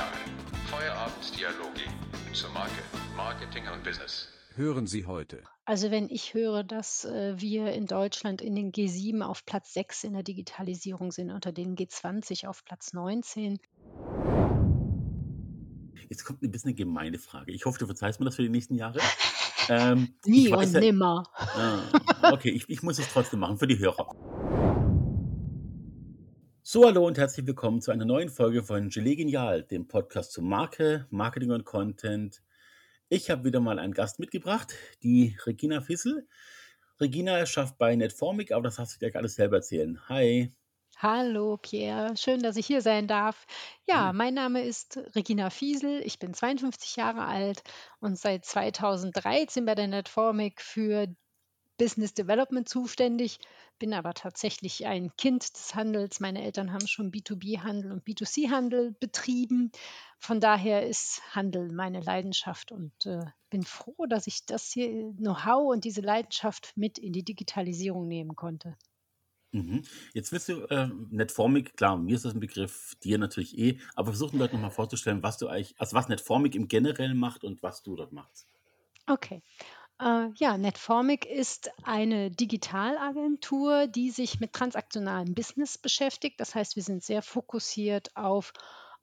Genial. Feierabenddialoge zur Marke, Marketing und Business. Hören Sie heute. Also wenn ich höre, dass äh, wir in Deutschland in den G7 auf Platz 6 in der Digitalisierung sind, unter den G20 auf Platz 19. Jetzt kommt ein bisschen eine gemeine Frage. Ich hoffe, du verzeihst mir das für die nächsten Jahre. Ähm, Nie und ja, nimmer. Ah, okay, ich, ich muss es trotzdem machen für die Hörer. So, hallo und herzlich willkommen zu einer neuen Folge von Gelee Genial, dem Podcast zu Marke, Marketing und Content. Ich habe wieder mal einen Gast mitgebracht, die Regina Fissel. Regina schafft bei Netformic, aber das hast du gleich alles selber erzählen. Hi. Hallo Pierre, schön, dass ich hier sein darf. Ja, Ja. mein Name ist Regina Fiesel, ich bin 52 Jahre alt und seit 2013 bei der Netformic für Business Development zuständig, bin aber tatsächlich ein Kind des Handels. Meine Eltern haben schon B2B-Handel und B2C-Handel betrieben. Von daher ist Handel meine Leidenschaft und äh, bin froh, dass ich das hier Know-how und diese Leidenschaft mit in die Digitalisierung nehmen konnte. Mhm. Jetzt willst du äh, Netformic, klar, mir ist das ein Begriff, dir natürlich eh, aber versuch den Leuten nochmal vorzustellen, was du eigentlich, also was Netformic im Generellen macht und was du dort machst. Okay. Äh, ja, Netformic ist eine Digitalagentur, die sich mit transaktionalem Business beschäftigt. Das heißt, wir sind sehr fokussiert auf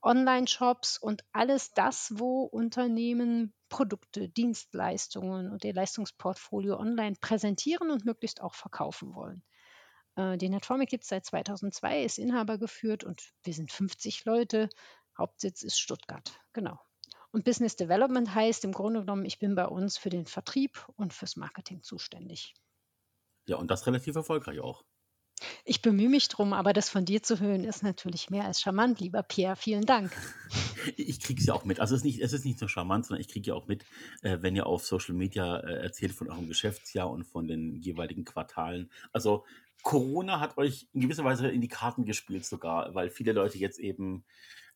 Online-Shops und alles das, wo Unternehmen Produkte, Dienstleistungen und ihr Leistungsportfolio online präsentieren und möglichst auch verkaufen wollen. Äh, Die Netformic gibt es seit 2002, ist Inhaber geführt und wir sind 50 Leute. Hauptsitz ist Stuttgart. Genau. Und Business Development heißt im Grunde genommen, ich bin bei uns für den Vertrieb und fürs Marketing zuständig. Ja, und das relativ erfolgreich auch. Ich bemühe mich drum, aber das von dir zu hören ist natürlich mehr als charmant, lieber Pierre. Vielen Dank. Ich kriege es ja auch mit. Also es ist nicht, es ist nicht nur charmant, sondern ich kriege ja auch mit, äh, wenn ihr auf Social Media äh, erzählt von eurem Geschäftsjahr und von den jeweiligen Quartalen. Also Corona hat euch in gewisser Weise in die Karten gespielt sogar, weil viele Leute jetzt eben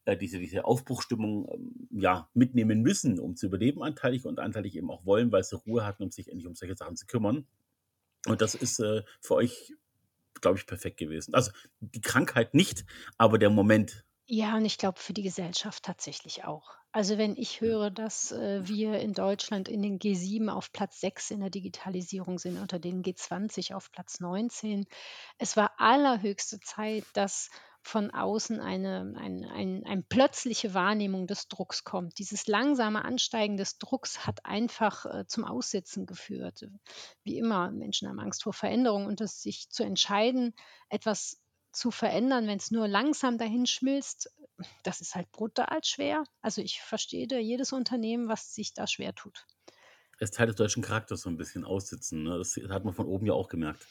äh, diese, diese Aufbruchstimmung ähm, ja, mitnehmen müssen, um zu überleben anteilig und anteilig eben auch wollen, weil sie Ruhe hatten, um sich endlich um solche Sachen zu kümmern. Und das ist äh, für euch, glaube ich, perfekt gewesen. Also die Krankheit nicht, aber der Moment. Ja, und ich glaube für die Gesellschaft tatsächlich auch. Also wenn ich höre, dass äh, wir in Deutschland in den G7 auf Platz 6 in der Digitalisierung sind, unter den G20 auf Platz 19, es war allerhöchste Zeit, dass von außen eine, ein, ein, eine plötzliche Wahrnehmung des Drucks kommt. Dieses langsame Ansteigen des Drucks hat einfach äh, zum Aussitzen geführt. Wie immer, Menschen haben Angst vor Veränderung und das sich zu entscheiden, etwas zu verändern, wenn es nur langsam dahin schmilzt, das ist halt brutal schwer. Also ich verstehe da jedes Unternehmen, was sich da schwer tut. Es ist Teil des deutschen Charakters so ein bisschen aussitzen. Ne? Das hat man von oben ja auch gemerkt.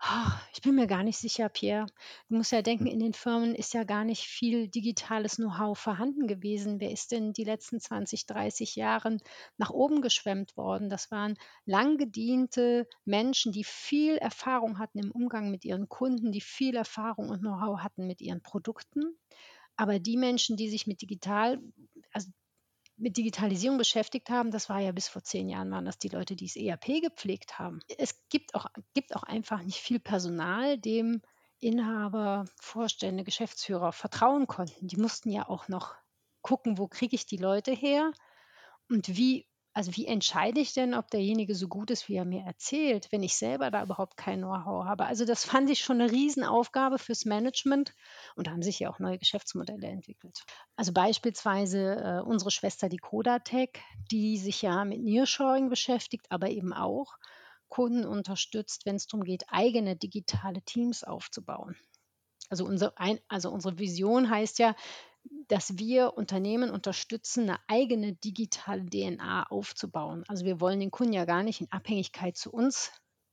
Ah, Ich bin mir gar nicht sicher, Pierre. Du musst ja denken, Hm. in den Firmen ist ja gar nicht viel digitales Know-how vorhanden gewesen. Wer ist denn die letzten 20, 30 Jahren nach oben geschwemmt worden? Das waren lang gediente Menschen, die viel Erfahrung hatten im Umgang mit ihren Kunden, die viel Erfahrung und Know-how hatten mit ihren Produkten. Aber die Menschen, die sich mit digital, also mit Digitalisierung beschäftigt haben, das war ja bis vor zehn Jahren, waren das die Leute, die das ERP gepflegt haben. Es gibt auch, gibt auch einfach nicht viel Personal, dem Inhaber, Vorstände, Geschäftsführer vertrauen konnten. Die mussten ja auch noch gucken, wo kriege ich die Leute her und wie, also wie entscheide ich denn, ob derjenige so gut ist, wie er mir erzählt, wenn ich selber da überhaupt kein Know-how habe. Also das fand ich schon eine Riesenaufgabe fürs Management und da haben sich ja auch neue Geschäftsmodelle entwickelt. Also beispielsweise äh, unsere Schwester die Codatech, die sich ja mit Nearshoring beschäftigt, aber eben auch Kunden unterstützt, wenn es darum geht, eigene digitale Teams aufzubauen. Also, unser, ein, also unsere Vision heißt ja, dass wir Unternehmen unterstützen, eine eigene digitale DNA aufzubauen. Also wir wollen den Kunden ja gar nicht in Abhängigkeit zu uns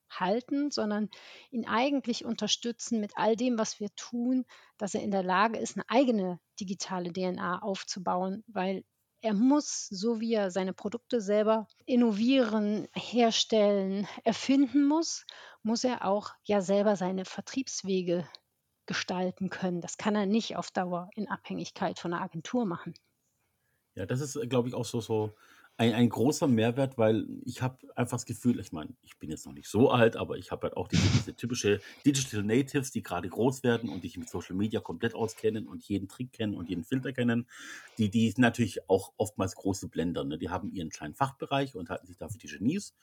halten, sondern ihn eigentlich unterstützen mit all dem, was wir tun, dass er in der Lage ist, eine eigene digitale DNA aufzubauen, weil er muss, so wie er seine Produkte selber innovieren, herstellen, erfinden muss, muss er auch ja selber seine Vertriebswege gestalten können. Das kann er nicht auf Dauer in Abhängigkeit von einer Agentur machen. Ja, das ist, glaube ich, auch so, so ein, ein großer Mehrwert, weil ich habe einfach das Gefühl, ich meine, ich bin jetzt noch nicht so alt, aber ich habe halt auch diese, diese typische Digital Natives, die gerade groß werden und sich mit Social Media komplett auskennen und jeden Trick kennen und jeden Filter kennen. Die, die sind natürlich auch oftmals große Blender. Ne? Die haben ihren kleinen Fachbereich und halten sich dafür die Genies.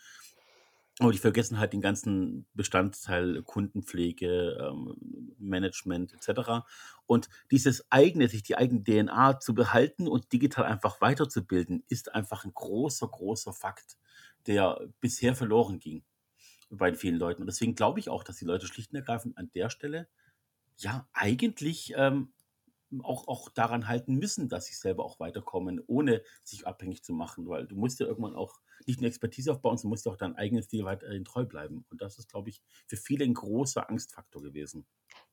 Aber die vergessen halt den ganzen Bestandteil Kundenpflege, ähm, Management etc. Und dieses eigene, sich die eigene DNA zu behalten und digital einfach weiterzubilden, ist einfach ein großer, großer Fakt, der bisher verloren ging bei vielen Leuten. Und deswegen glaube ich auch, dass die Leute schlicht und ergreifend an der Stelle ja eigentlich ähm, auch, auch daran halten müssen, dass sie selber auch weiterkommen, ohne sich abhängig zu machen, weil du musst ja irgendwann auch nicht eine Expertise aufbauen, sondern musst auch dein eigenes Stil weiterhin treu bleiben. Und das ist, glaube ich, für viele ein großer Angstfaktor gewesen.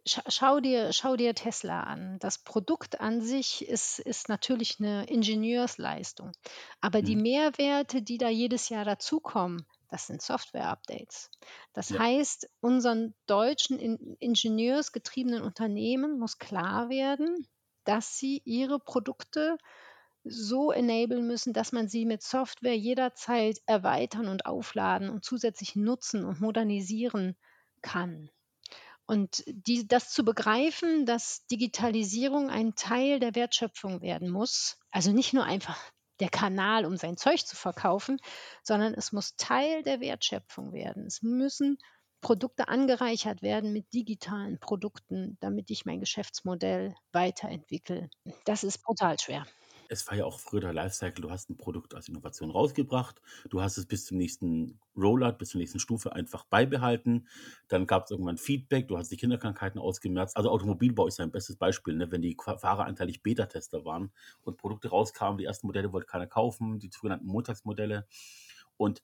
Schau dir, schau dir Tesla an. Das Produkt an sich ist, ist natürlich eine Ingenieursleistung. Aber die Mhm. Mehrwerte, die da jedes Jahr dazukommen, das sind Software-Updates. Das Ja. heißt, unseren deutschen in, ingenieursgetriebenen Unternehmen muss klar werden, dass sie ihre Produkte so enablen müssen, dass man sie mit Software jederzeit erweitern und aufladen und zusätzlich nutzen und modernisieren kann. Und die, das zu begreifen, dass Digitalisierung ein Teil der Wertschöpfung werden muss, also nicht nur einfach der Kanal, um sein Zeug zu verkaufen, sondern es muss Teil der Wertschöpfung werden. Es müssen Produkte angereichert werden mit digitalen Produkten, damit ich mein Geschäftsmodell weiterentwickle. Das ist brutal schwer es war ja auch früher der Lifecycle, du hast ein Produkt als Innovation rausgebracht, du hast es bis zum nächsten Rollout, bis zur nächsten Stufe einfach beibehalten, dann gab es irgendwann Feedback, du hast die Kinderkrankheiten ausgemerzt. Also Automobilbau ist ja ein bestes Beispiel, ne? wenn die Fahrer anteilig Beta-Tester waren und Produkte rauskamen, die ersten Modelle wollte keiner kaufen, die sogenannten Montagsmodelle und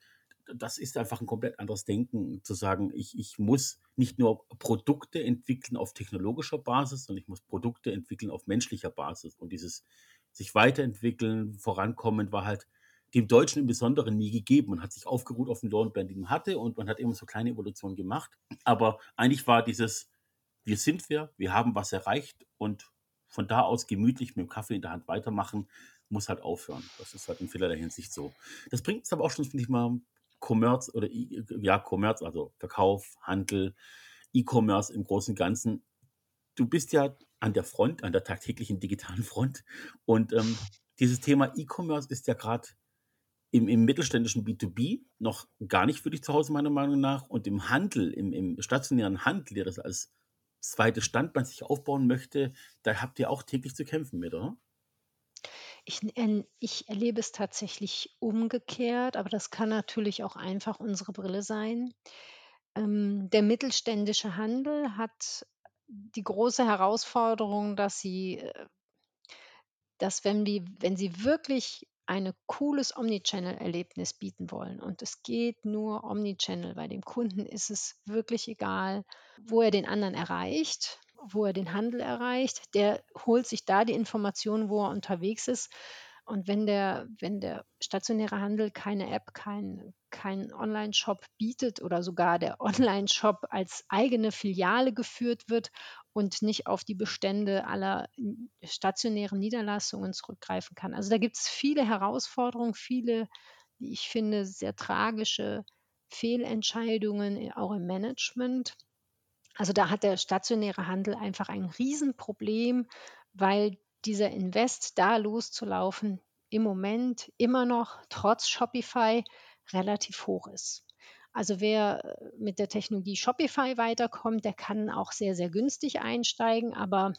das ist einfach ein komplett anderes Denken, zu sagen, ich, ich muss nicht nur Produkte entwickeln auf technologischer Basis, sondern ich muss Produkte entwickeln auf menschlicher Basis. Und dieses sich weiterentwickeln, vorankommen, war halt dem Deutschen im Besonderen nie gegeben. Man hat sich aufgeruht auf den Lornbeeren, die man hatte und man hat immer so kleine Evolutionen gemacht. Aber eigentlich war dieses, wir sind wer, wir haben was erreicht und von da aus gemütlich mit dem Kaffee in der Hand weitermachen, muss halt aufhören. Das ist halt in vielerlei Hinsicht so. Das bringt uns aber auch schon, finde ich mal, Commerce oder ja, Commerce, also Verkauf, Handel, E-Commerce im Großen und Ganzen. Du bist ja an der Front, an der tagtäglichen digitalen Front. Und ähm, dieses Thema E-Commerce ist ja gerade im, im, mittelständischen B2B noch gar nicht für dich zu Hause, meiner Meinung nach. Und im Handel, im, im stationären Handel, der das als zweites Standbein sich aufbauen möchte, da habt ihr auch täglich zu kämpfen mit, oder? Ich, ich, erlebe es tatsächlich umgekehrt, aber das kann natürlich auch einfach unsere Brille sein. Ähm, der mittelständische Handel hat die große Herausforderung, dass sie, äh, dass wenn wir wenn sie wirklich ein cooles Omnichannel-Erlebnis bieten wollen und es geht nur Omnichannel, bei dem Kunden ist es wirklich egal, wo er den anderen erreicht, wo er den Handel erreicht, der holt sich da die Informationen, wo er unterwegs ist. Und wenn der, wenn der stationäre Handel keine App, kein, kein Online-Shop bietet oder sogar der Online-Shop als eigene Filiale geführt wird und nicht auf die Bestände aller stationären Niederlassungen zurückgreifen kann. Also da gibt es viele Herausforderungen, viele, wie ich finde, sehr tragische Fehlentscheidungen, auch im Management. Also da hat der stationäre Handel einfach ein Riesenproblem, weil dieser Invest da loszulaufen im Moment immer noch trotz Shopify relativ hoch ist. Also wer äh, mit der Technologie Shopify weiterkommt, der kann auch sehr, sehr günstig einsteigen, aber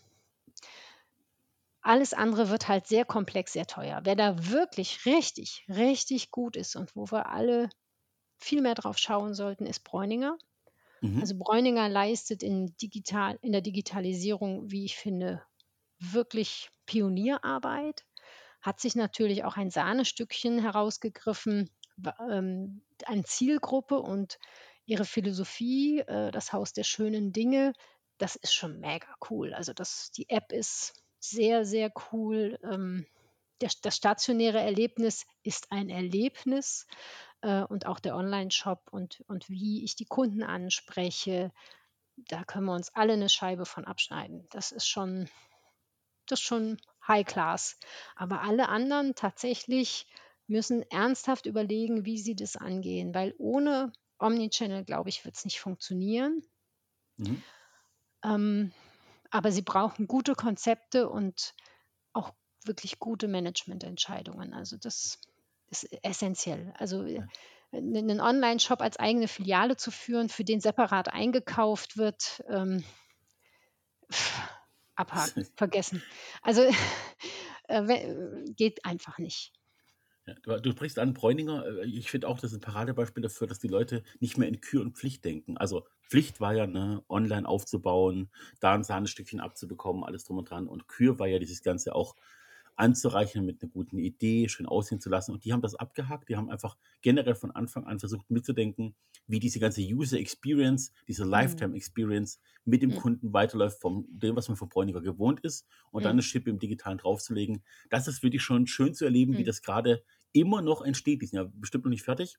alles andere wird halt sehr komplex, sehr teuer. Wer da wirklich richtig, richtig gut ist und wo wir alle viel mehr drauf schauen sollten, ist Bräuninger. Mhm. Also Bräuninger leistet in, digital, in der Digitalisierung, wie ich finde, wirklich Pionierarbeit, hat sich natürlich auch ein Sahnestückchen herausgegriffen, ähm, eine Zielgruppe und ihre Philosophie, äh, das Haus der schönen Dinge, das ist schon mega cool. Also das, die App ist sehr, sehr cool. Ähm, das stationäre Erlebnis ist ein Erlebnis äh, und auch der Online-Shop und, und wie ich die Kunden anspreche, da können wir uns alle eine Scheibe von abschneiden. Das ist schon, das ist schon High Class. Aber alle anderen tatsächlich müssen ernsthaft überlegen, wie sie das angehen, weil ohne Omnichannel, glaube ich, wird es nicht funktionieren. Mhm. Ähm, aber sie brauchen gute Konzepte und auch wirklich gute Managemententscheidungen. Also das ist essentiell. Also äh, Ja. einen Online-Shop als eigene Filiale zu führen, für den separat eingekauft wird, ähm, abhaken, vergessen. Also äh, geht einfach nicht. Ja, du, du sprichst an Bräuninger. äh, Ich finde auch, das ist ein Paradebeispiel dafür, dass die Leute nicht mehr in Kür und Pflicht denken. Also Pflicht war ja, ne, online aufzubauen, da ein Sahnestückchen abzubekommen, alles drum und dran. Und Kür war ja dieses Ganze auch anzureichern mit einer guten Idee, schön aussehen zu lassen. Und die haben das abgehakt. Die haben einfach generell von Anfang an versucht mitzudenken, wie diese ganze User Experience, diese Lifetime Experience mit dem Mhm. Kunden weiterläuft, von dem, was man von Bräuniger gewohnt ist, und dann Mhm. eine Schippe im Digitalen draufzulegen. Das ist wirklich schon schön zu erleben, wie Mhm. das gerade immer noch entsteht. Die sind ja bestimmt noch nicht fertig.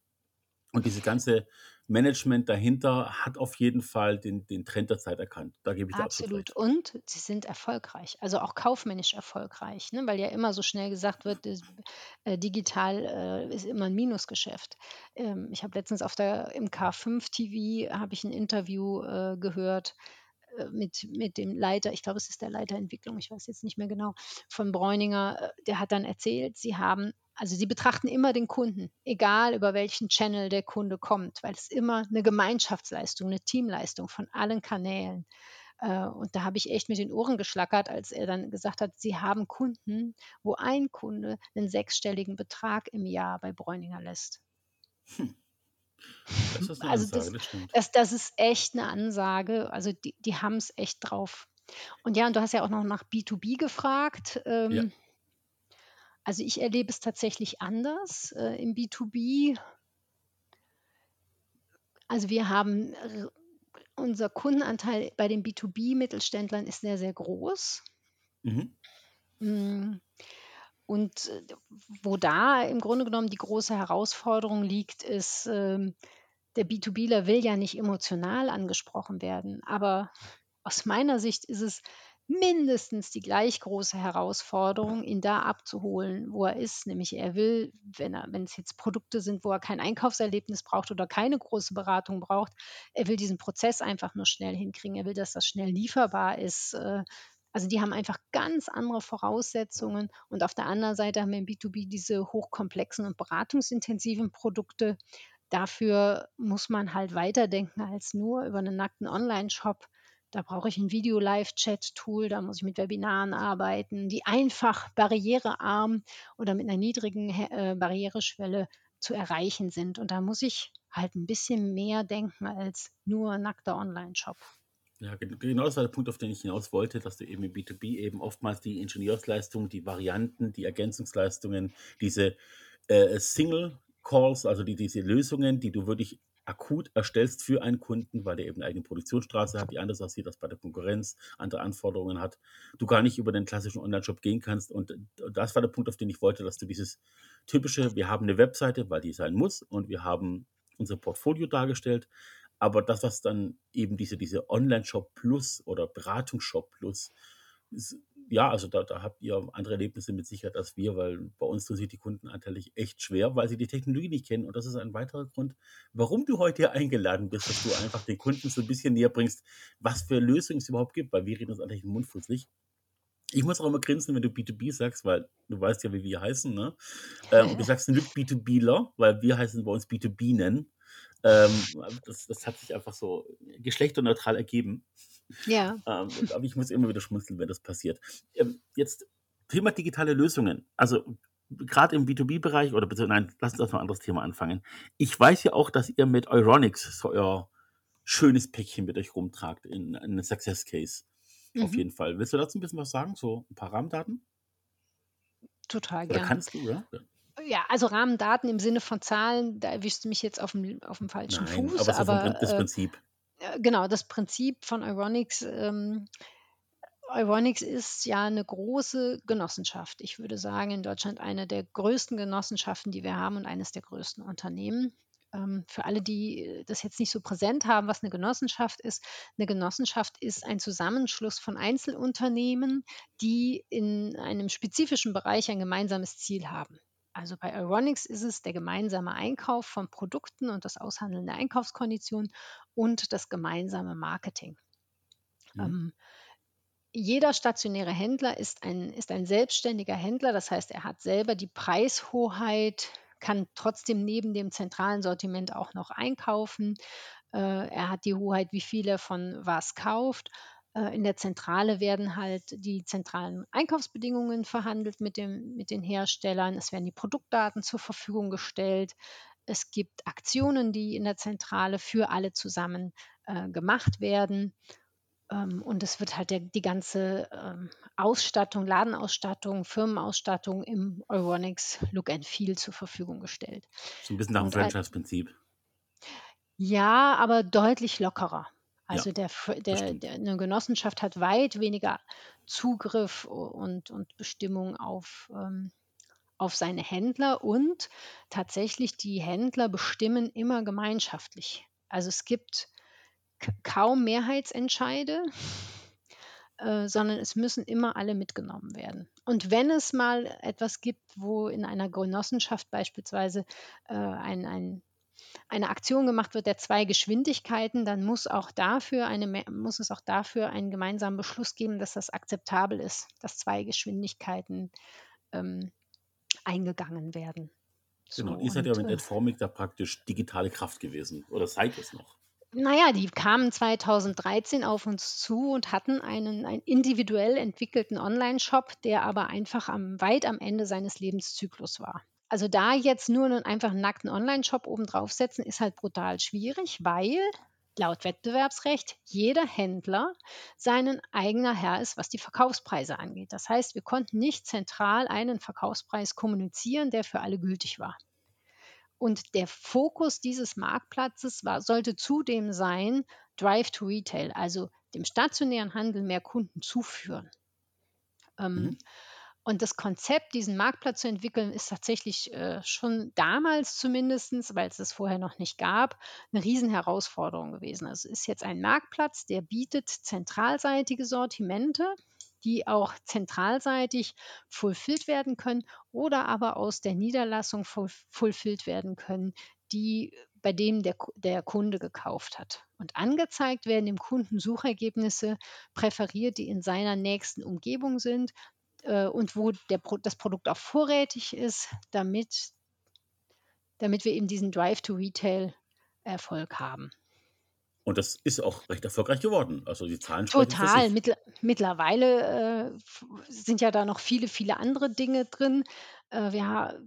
Und dieses ganze Management dahinter hat auf jeden Fall den, den Trend der Zeit erkannt. Da gebe ich dir absolut Absolut. Und sie sind erfolgreich, also auch kaufmännisch erfolgreich, ne? weil ja immer so schnell gesagt wird, äh, digital äh, ist immer ein Minusgeschäft. Ähm, ich habe letztens auf der im K5 TV habe ich ein Interview äh, gehört mit, mit dem Leiter, ich glaube, es ist der Leiter Entwicklung, ich weiß jetzt nicht mehr genau, von Bräuninger, äh, der hat dann erzählt, sie haben, also sie betrachten immer den Kunden, egal über welchen Channel der Kunde kommt, weil es immer eine Gemeinschaftsleistung, eine Teamleistung von allen Kanälen. Äh, Und da habe ich echt mit den Ohren geschlackert, als er dann gesagt hat, sie haben Kunden, wo ein Kunde einen sechsstelligen Betrag im Jahr bei Bräuninger lässt. Das ist eine Also Ansage, das, das das, das ist echt eine Ansage. Also die, die haben es echt drauf. Und ja, und du hast ja auch noch nach B2B gefragt. Ja. Ähm, also ich erlebe es tatsächlich anders äh, im B2B. Also wir haben, äh, unser Kundenanteil bei den B2B-Mittelständlern ist sehr, sehr groß. Mhm. Mm, Und äh, wo da im Grunde genommen die große Herausforderung liegt, ist, ähm, der B2Bler will ja nicht emotional angesprochen werden. Aber aus meiner Sicht ist es mindestens die gleich große Herausforderung, ihn da abzuholen, wo er ist. Nämlich er will, wenn, er, wenn es jetzt Produkte sind, wo er kein Einkaufserlebnis braucht oder keine große Beratung braucht, er will diesen Prozess einfach nur schnell hinkriegen. Er will, dass das schnell lieferbar ist. äh, Also die haben einfach ganz andere Voraussetzungen. Und auf der anderen Seite haben wir im B2B diese hochkomplexen und beratungsintensiven Produkte. Dafür muss man halt weiterdenken als nur über einen nackten Online-Shop. Da brauche ich ein Video-Live-Chat-Tool, da muss ich mit Webinaren arbeiten, die einfach barrierearm oder mit einer niedrigen äh, Barriereschwelle zu erreichen sind. Und da muss ich halt ein bisschen mehr denken als nur nackter Online-Shop. Ja, gen- genau das war der Punkt, auf den ich hinaus wollte, dass du eben im B2B eben oftmals die Ingenieursleistung, die Varianten, die Ergänzungsleistungen, diese äh, Single Calls, also die, diese Lösungen, die du wirklich akut erstellst für einen Kunden, weil der eben eine eigene Produktionsstraße hat, die anders aussieht als bei der Konkurrenz, andere Anforderungen hat, du gar nicht über den klassischen Online-Shop gehen kannst. Und äh, das war der Punkt, auf den ich wollte, dass du dieses typische, wir haben eine Webseite, weil die sein muss, und wir haben unser Portfolio dargestellt, aber das, was dann eben diese, diese Online-Shop Plus oder Beratungsshop Plus, ist, ja, also da, da habt ihr andere Erlebnisse mit Sicherheit als wir, weil bei uns tun sich die Kunden anteilig echt schwer, weil sie die Technologie nicht kennen. Und das ist ein weiterer Grund, warum du heute hier eingeladen bist, dass du einfach den Kunden so ein bisschen näher bringst, was für Lösungen es überhaupt gibt, weil wir reden uns eigentlich im Mund fußlich. Ich muss auch immer grinsen, wenn du B2B sagst, weil du weißt ja, wie wir heißen, ne? Ähm, und du sagst nicht B2Bler, weil wir heißen bei uns B2B nennen. Ähm, das, das hat sich einfach so geschlechterneutral ergeben. Ja. Ähm, aber ich muss immer wieder schmunzeln, wenn das passiert. Ähm, jetzt Thema digitale Lösungen. Also gerade im B2B-Bereich oder bitte, nein, lass uns erstmal ein anderes Thema anfangen. Ich weiß ja auch, dass ihr mit Euronics so euer schönes Päckchen mit euch rumtragt in, in einen Success Case. Auf Mhm. jeden Fall. Willst du dazu ein bisschen was sagen? So ein paar Rahmendaten? Total Oder gern. kannst du, ja? Ja. Also Rahmendaten im Sinne von Zahlen, da erwischst du mich jetzt auf dem, auf dem falschen Nein, Fuß, aber aber das äh, Prinzip. äh, genau, das Prinzip von Euronics, ähm, Euronics ist ja eine große Genossenschaft. Ich würde sagen, in Deutschland eine der größten Genossenschaften, die wir haben und eines der größten Unternehmen. Ähm, für alle, die äh, das jetzt nicht so präsent haben, was eine Genossenschaft ist. Eine Genossenschaft ist ein Zusammenschluss von Einzelunternehmen, die in einem spezifischen Bereich ein gemeinsames Ziel haben. Also bei Euronics ist es der gemeinsame Einkauf von Produkten und das Aushandeln der Einkaufskonditionen und das gemeinsame Marketing. Mhm. Ähm, jeder stationäre Händler ist ein, ist ein selbstständiger Händler, das heißt, er hat selber die Preishoheit, kann trotzdem neben dem zentralen Sortiment auch noch einkaufen. Äh, er hat die Hoheit, wie viel er von was kauft. Äh, in der Zentrale werden halt die zentralen Einkaufsbedingungen verhandelt mit, dem, mit den Herstellern. Es werden die Produktdaten zur Verfügung gestellt. Es gibt Aktionen, die in der Zentrale für alle zusammen äh, gemacht werden. Ähm, und es wird halt der, die ganze ähm, Ausstattung, Ladenausstattung, Firmenausstattung im Euronics Look and Feel zur Verfügung gestellt. So ein bisschen nach dem Franchise-Prinzip. ja, aber deutlich lockerer. Ja, Also der, das der, stimmt. der, eine Genossenschaft hat weit weniger Zugriff und, und Bestimmung auf, ähm, auf seine Händler und tatsächlich die Händler bestimmen immer gemeinschaftlich. Also es gibt kaum Mehrheitsentscheide, äh, sondern es müssen immer alle mitgenommen werden. Und wenn es mal etwas gibt, wo in einer Genossenschaft beispielsweise äh, ein, ein eine Aktion gemacht wird der zwei Geschwindigkeiten, dann muss, auch dafür eine, muss es auch dafür einen gemeinsamen Beschluss geben, dass das akzeptabel ist, dass zwei Geschwindigkeiten ähm, eingegangen werden. So, Genau. Und ihr seid ja mit äh, Adformic da praktisch digitale Kraft gewesen. Oder seid es noch? naja, die kamen 2013 auf uns zu und hatten einen, einen individuell entwickelten Online-Shop, der aber einfach am, weit am Ende seines Lebenszyklus war. Also da jetzt nur einen einfach nackten Online-Shop oben draufsetzen, ist halt brutal schwierig, weil laut Wettbewerbsrecht jeder Händler seinen eigener Herr ist, was die Verkaufspreise angeht. Das heißt, wir konnten nicht zentral einen Verkaufspreis kommunizieren, der für alle gültig war. Und der Fokus dieses Marktplatzes war, sollte zudem sein, Drive to Retail, also dem stationären Handel mehr Kunden zuführen. Ähm, Mhm. Und das Konzept, diesen Marktplatz zu entwickeln, ist tatsächlich äh, schon damals zumindest, weil es es vorher noch nicht gab, eine Riesenherausforderung gewesen. Also es ist jetzt ein Marktplatz, der bietet zentralseitige Sortimente, die auch zentralseitig fulfilled werden können oder aber aus der Niederlassung ful- fulfilled werden können, die bei denen der, der Kunde gekauft hat. Und angezeigt werden dem Kunden Suchergebnisse präferiert, die in seiner nächsten Umgebung sind äh, und wo der, das Produkt auch vorrätig ist, damit, damit wir eben diesen Drive-to-Retail-Erfolg haben. Und das ist auch recht erfolgreich geworden. Also die Zahlen sprechen für Total. Mittler mittlerweile äh, sind ja da noch viele, viele andere Dinge drin. Äh, wir,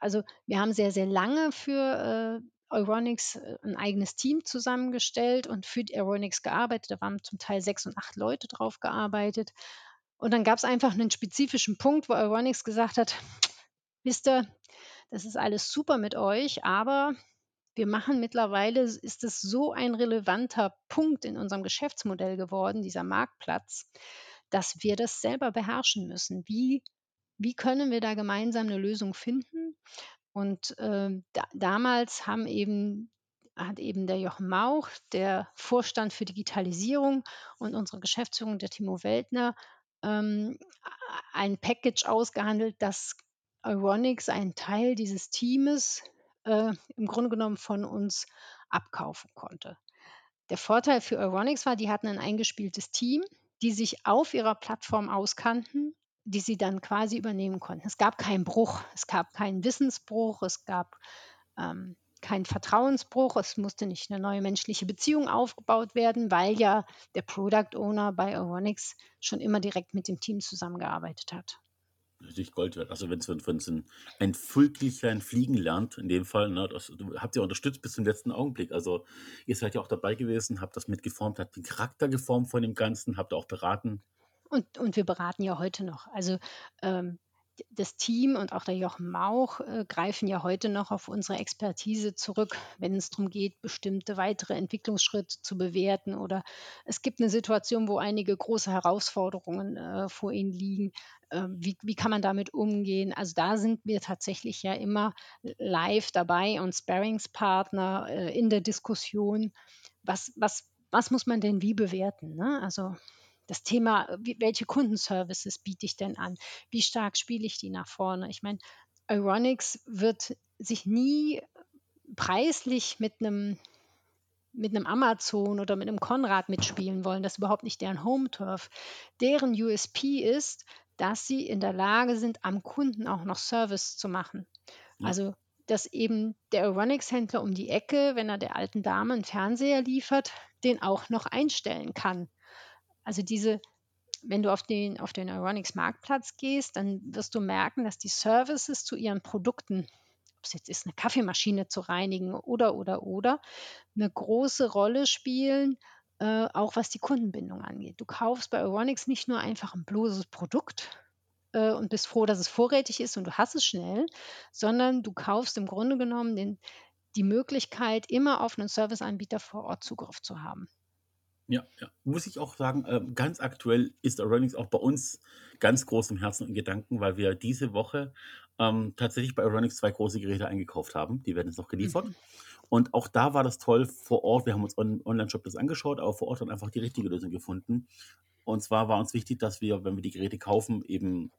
also wir haben sehr, sehr lange für äh, Euronics äh, ein eigenes Team zusammengestellt und für die Euronics gearbeitet. Da waren zum Teil sechs und acht Leute drauf gearbeitet. Und dann gab es einfach einen spezifischen Punkt, wo Euronics gesagt hat, wisst ihr, das ist alles super mit euch, aber wir machen mittlerweile, ist es so ein relevanter Punkt in unserem Geschäftsmodell geworden, dieser Marktplatz, dass wir das selber beherrschen müssen. Wie, wie können wir da gemeinsam eine Lösung finden? Und ähm, da, damals haben eben, hat eben der Jochen Mauch, der Vorstand für Digitalisierung und unsere Geschäftsführung, der Timo Weltner, ähm, ein Package ausgehandelt, das Euronics einen Teil dieses Teames äh, im Grunde genommen von uns abkaufen konnte. Der Vorteil für Euronics war, die hatten ein eingespieltes Team, die sich auf ihrer Plattform auskannten, die sie dann quasi übernehmen konnten. Es gab keinen Bruch, es gab keinen Wissensbruch, es gab ähm, keinen Vertrauensbruch, es musste nicht eine neue menschliche Beziehung aufgebaut werden, weil ja der Product Owner bei Euronics schon immer direkt mit dem Team zusammengearbeitet hat. Natürlich Gold wert. Also wenn es ein, ein Vögelchen fliegen lernt, in dem Fall, ne, das, du habt ihr unterstützt bis zum letzten Augenblick. Also ihr seid ja auch dabei gewesen, habt das mitgeformt, habt den Charakter geformt von dem Ganzen, habt auch beraten. Und, und wir beraten ja heute noch. Also ähm, das Team und auch der Jochen Mauch äh, greifen ja heute noch auf unsere Expertise zurück, wenn es darum geht, bestimmte weitere Entwicklungsschritte zu bewerten oder es gibt eine Situation, wo einige große Herausforderungen äh, vor ihnen liegen. Äh, wie, wie kann man damit umgehen? Also da sind wir tatsächlich ja immer live dabei und Sparringspartner äh, in der Diskussion. Was, was, was muss man denn wie bewerten? Ne? Also das Thema, wie, welche Kundenservices biete ich denn an? Wie stark spiele ich die nach vorne? Ich meine, Euronics wird sich nie preislich mit einem mit einem Amazon oder mit einem Konrad mitspielen wollen. Das ist überhaupt nicht deren Home-Turf. Deren USP ist, dass sie in der Lage sind, am Kunden auch noch Service zu machen. Ja. Also, dass eben der Euronics-Händler um die Ecke, wenn er der alten Dame einen Fernseher liefert, den auch noch einstellen kann. Also diese, wenn du auf den, auf den Euronics Marktplatz gehst, dann wirst du merken, dass die Services zu ihren Produkten ob es jetzt ist, eine Kaffeemaschine zu reinigen oder, oder, oder, eine große Rolle spielen, äh, auch was die Kundenbindung angeht. Du kaufst bei Euronics nicht nur einfach ein bloßes Produkt äh, und bist froh, dass es vorrätig ist und du hast es schnell, sondern du kaufst im Grunde genommen den, die Möglichkeit, immer auf einen Serviceanbieter vor Ort Zugriff zu haben. Ja, ja. Muss ich auch sagen, äh, ganz aktuell ist Euronics auch bei uns ganz groß im Herzen und Gedanken, weil wir diese Woche ähm, tatsächlich bei Euronics zwei große Geräte eingekauft haben. Die werden jetzt noch geliefert. Mhm. Und auch da war das toll vor Ort. Wir haben uns on Online-Shop das angeschaut, aber vor Ort dann einfach die richtige Lösung gefunden. Und zwar war uns wichtig, dass wir, wenn wir die Geräte kaufen, eben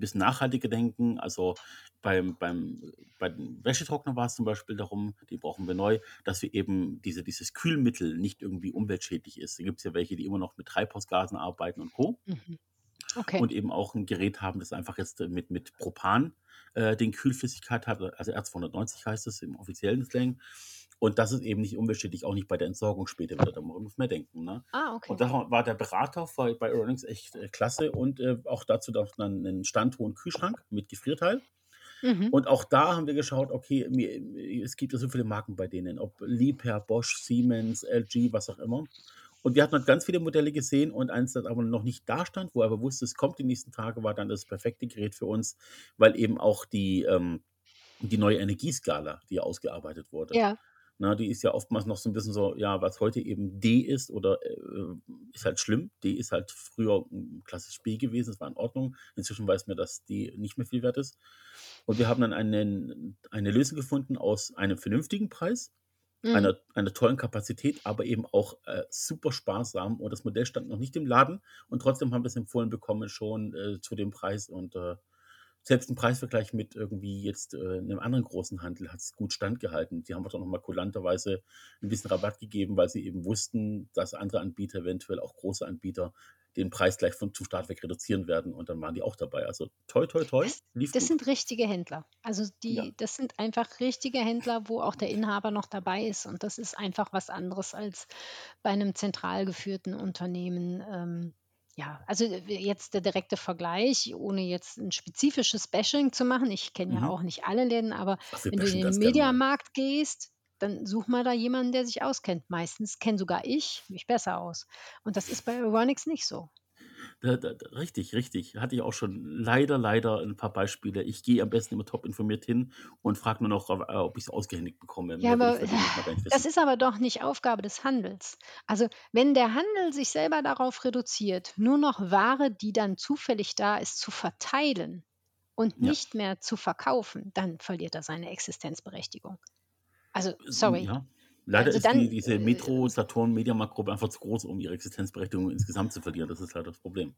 bisschen nachhaltiger denken. Also beim, beim, bei den Wäschetrockner war es zum Beispiel darum, die brauchen wir neu, dass wir eben diese, dieses Kühlmittel nicht irgendwie umweltschädlich ist. Da gibt es ja welche, die immer noch mit Treibhausgasen arbeiten und Co. Mhm. Okay. Und eben auch ein Gerät haben, das einfach jetzt mit, mit Propan äh, den Kühlflüssigkeit hat, also R290 heißt es im offiziellen Slang. Und das ist eben nicht umweltschädlich, auch nicht bei der Entsorgung später wieder. Da muss man denken. Ne? Ah, okay. Und da war der Berater bei, bei Euronics echt äh, klasse und äh, auch dazu noch einen standhohen Kühlschrank mit Gefrierteil. Mhm. Und auch da haben wir geschaut, okay, mir, es gibt ja so viele Marken bei denen, ob Liebherr, Bosch, Siemens, LG, was auch immer. Und wir hatten halt ganz viele Modelle gesehen und eins, das aber noch nicht da stand, wo er aber wusste, es kommt die nächsten Tage, war dann das perfekte Gerät für uns, weil eben auch die, ähm, die neue Energieskala, die ausgearbeitet wurde. Ja. Na, die ist ja oftmals noch so ein bisschen so, ja, was heute eben D ist oder äh, ist halt schlimm. D ist halt früher klassisch B gewesen, das war in Ordnung. Inzwischen weiß man, dass D nicht mehr viel wert ist. Und wir haben dann einen, eine Lösung gefunden aus einem vernünftigen Preis, mhm. einer, einer tollen Kapazität, aber eben auch äh, super sparsam. Und das Modell stand noch nicht im Laden und trotzdem haben wir es empfohlen bekommen schon äh, zu dem Preis und äh, selbst im Preisvergleich mit irgendwie jetzt äh, einem anderen großen Handel hat es gut standgehalten. Die haben auch noch mal kulanterweise ein bisschen Rabatt gegeben, weil sie eben wussten, dass andere Anbieter, eventuell auch große Anbieter, den Preis gleich von, zum Start weg reduzieren werden und dann waren die auch dabei. Also toi, toi, toi. Das, das sind richtige Händler. Also die, ja. das sind einfach richtige Händler, wo auch der Inhaber noch dabei ist. Und das ist einfach was anderes als bei einem zentral geführten Unternehmen. Ähm, ja, also jetzt der direkte Vergleich, ohne jetzt ein spezifisches Bashing zu machen. Ich kenne ja mhm. auch nicht alle Läden, aber Ach, wenn du in den Mediamarkt gehst, dann such mal da jemanden, der sich auskennt. Meistens kenne sogar ich mich besser aus. Und das ist bei Euronics nicht so. Da, da, richtig, richtig. Hatte ich auch schon leider, leider ein paar Beispiele. Ich gehe am besten immer top informiert hin und frage nur noch, äh, ob ich es ausgehändigt bekomme. Ja, aber das ist aber doch nicht Aufgabe des Handels. Also wenn der Handel sich selber darauf reduziert, nur noch Ware, die dann zufällig da ist, zu verteilen und ja. nicht mehr zu verkaufen, dann verliert er seine Existenzberechtigung. Also, sorry. Ja. Leider also ist dann, die, diese äh, Metro, Saturn, Mediamarkt-Gruppe einfach zu groß, um ihre Existenzberechtigung insgesamt zu verlieren. Das ist halt das Problem.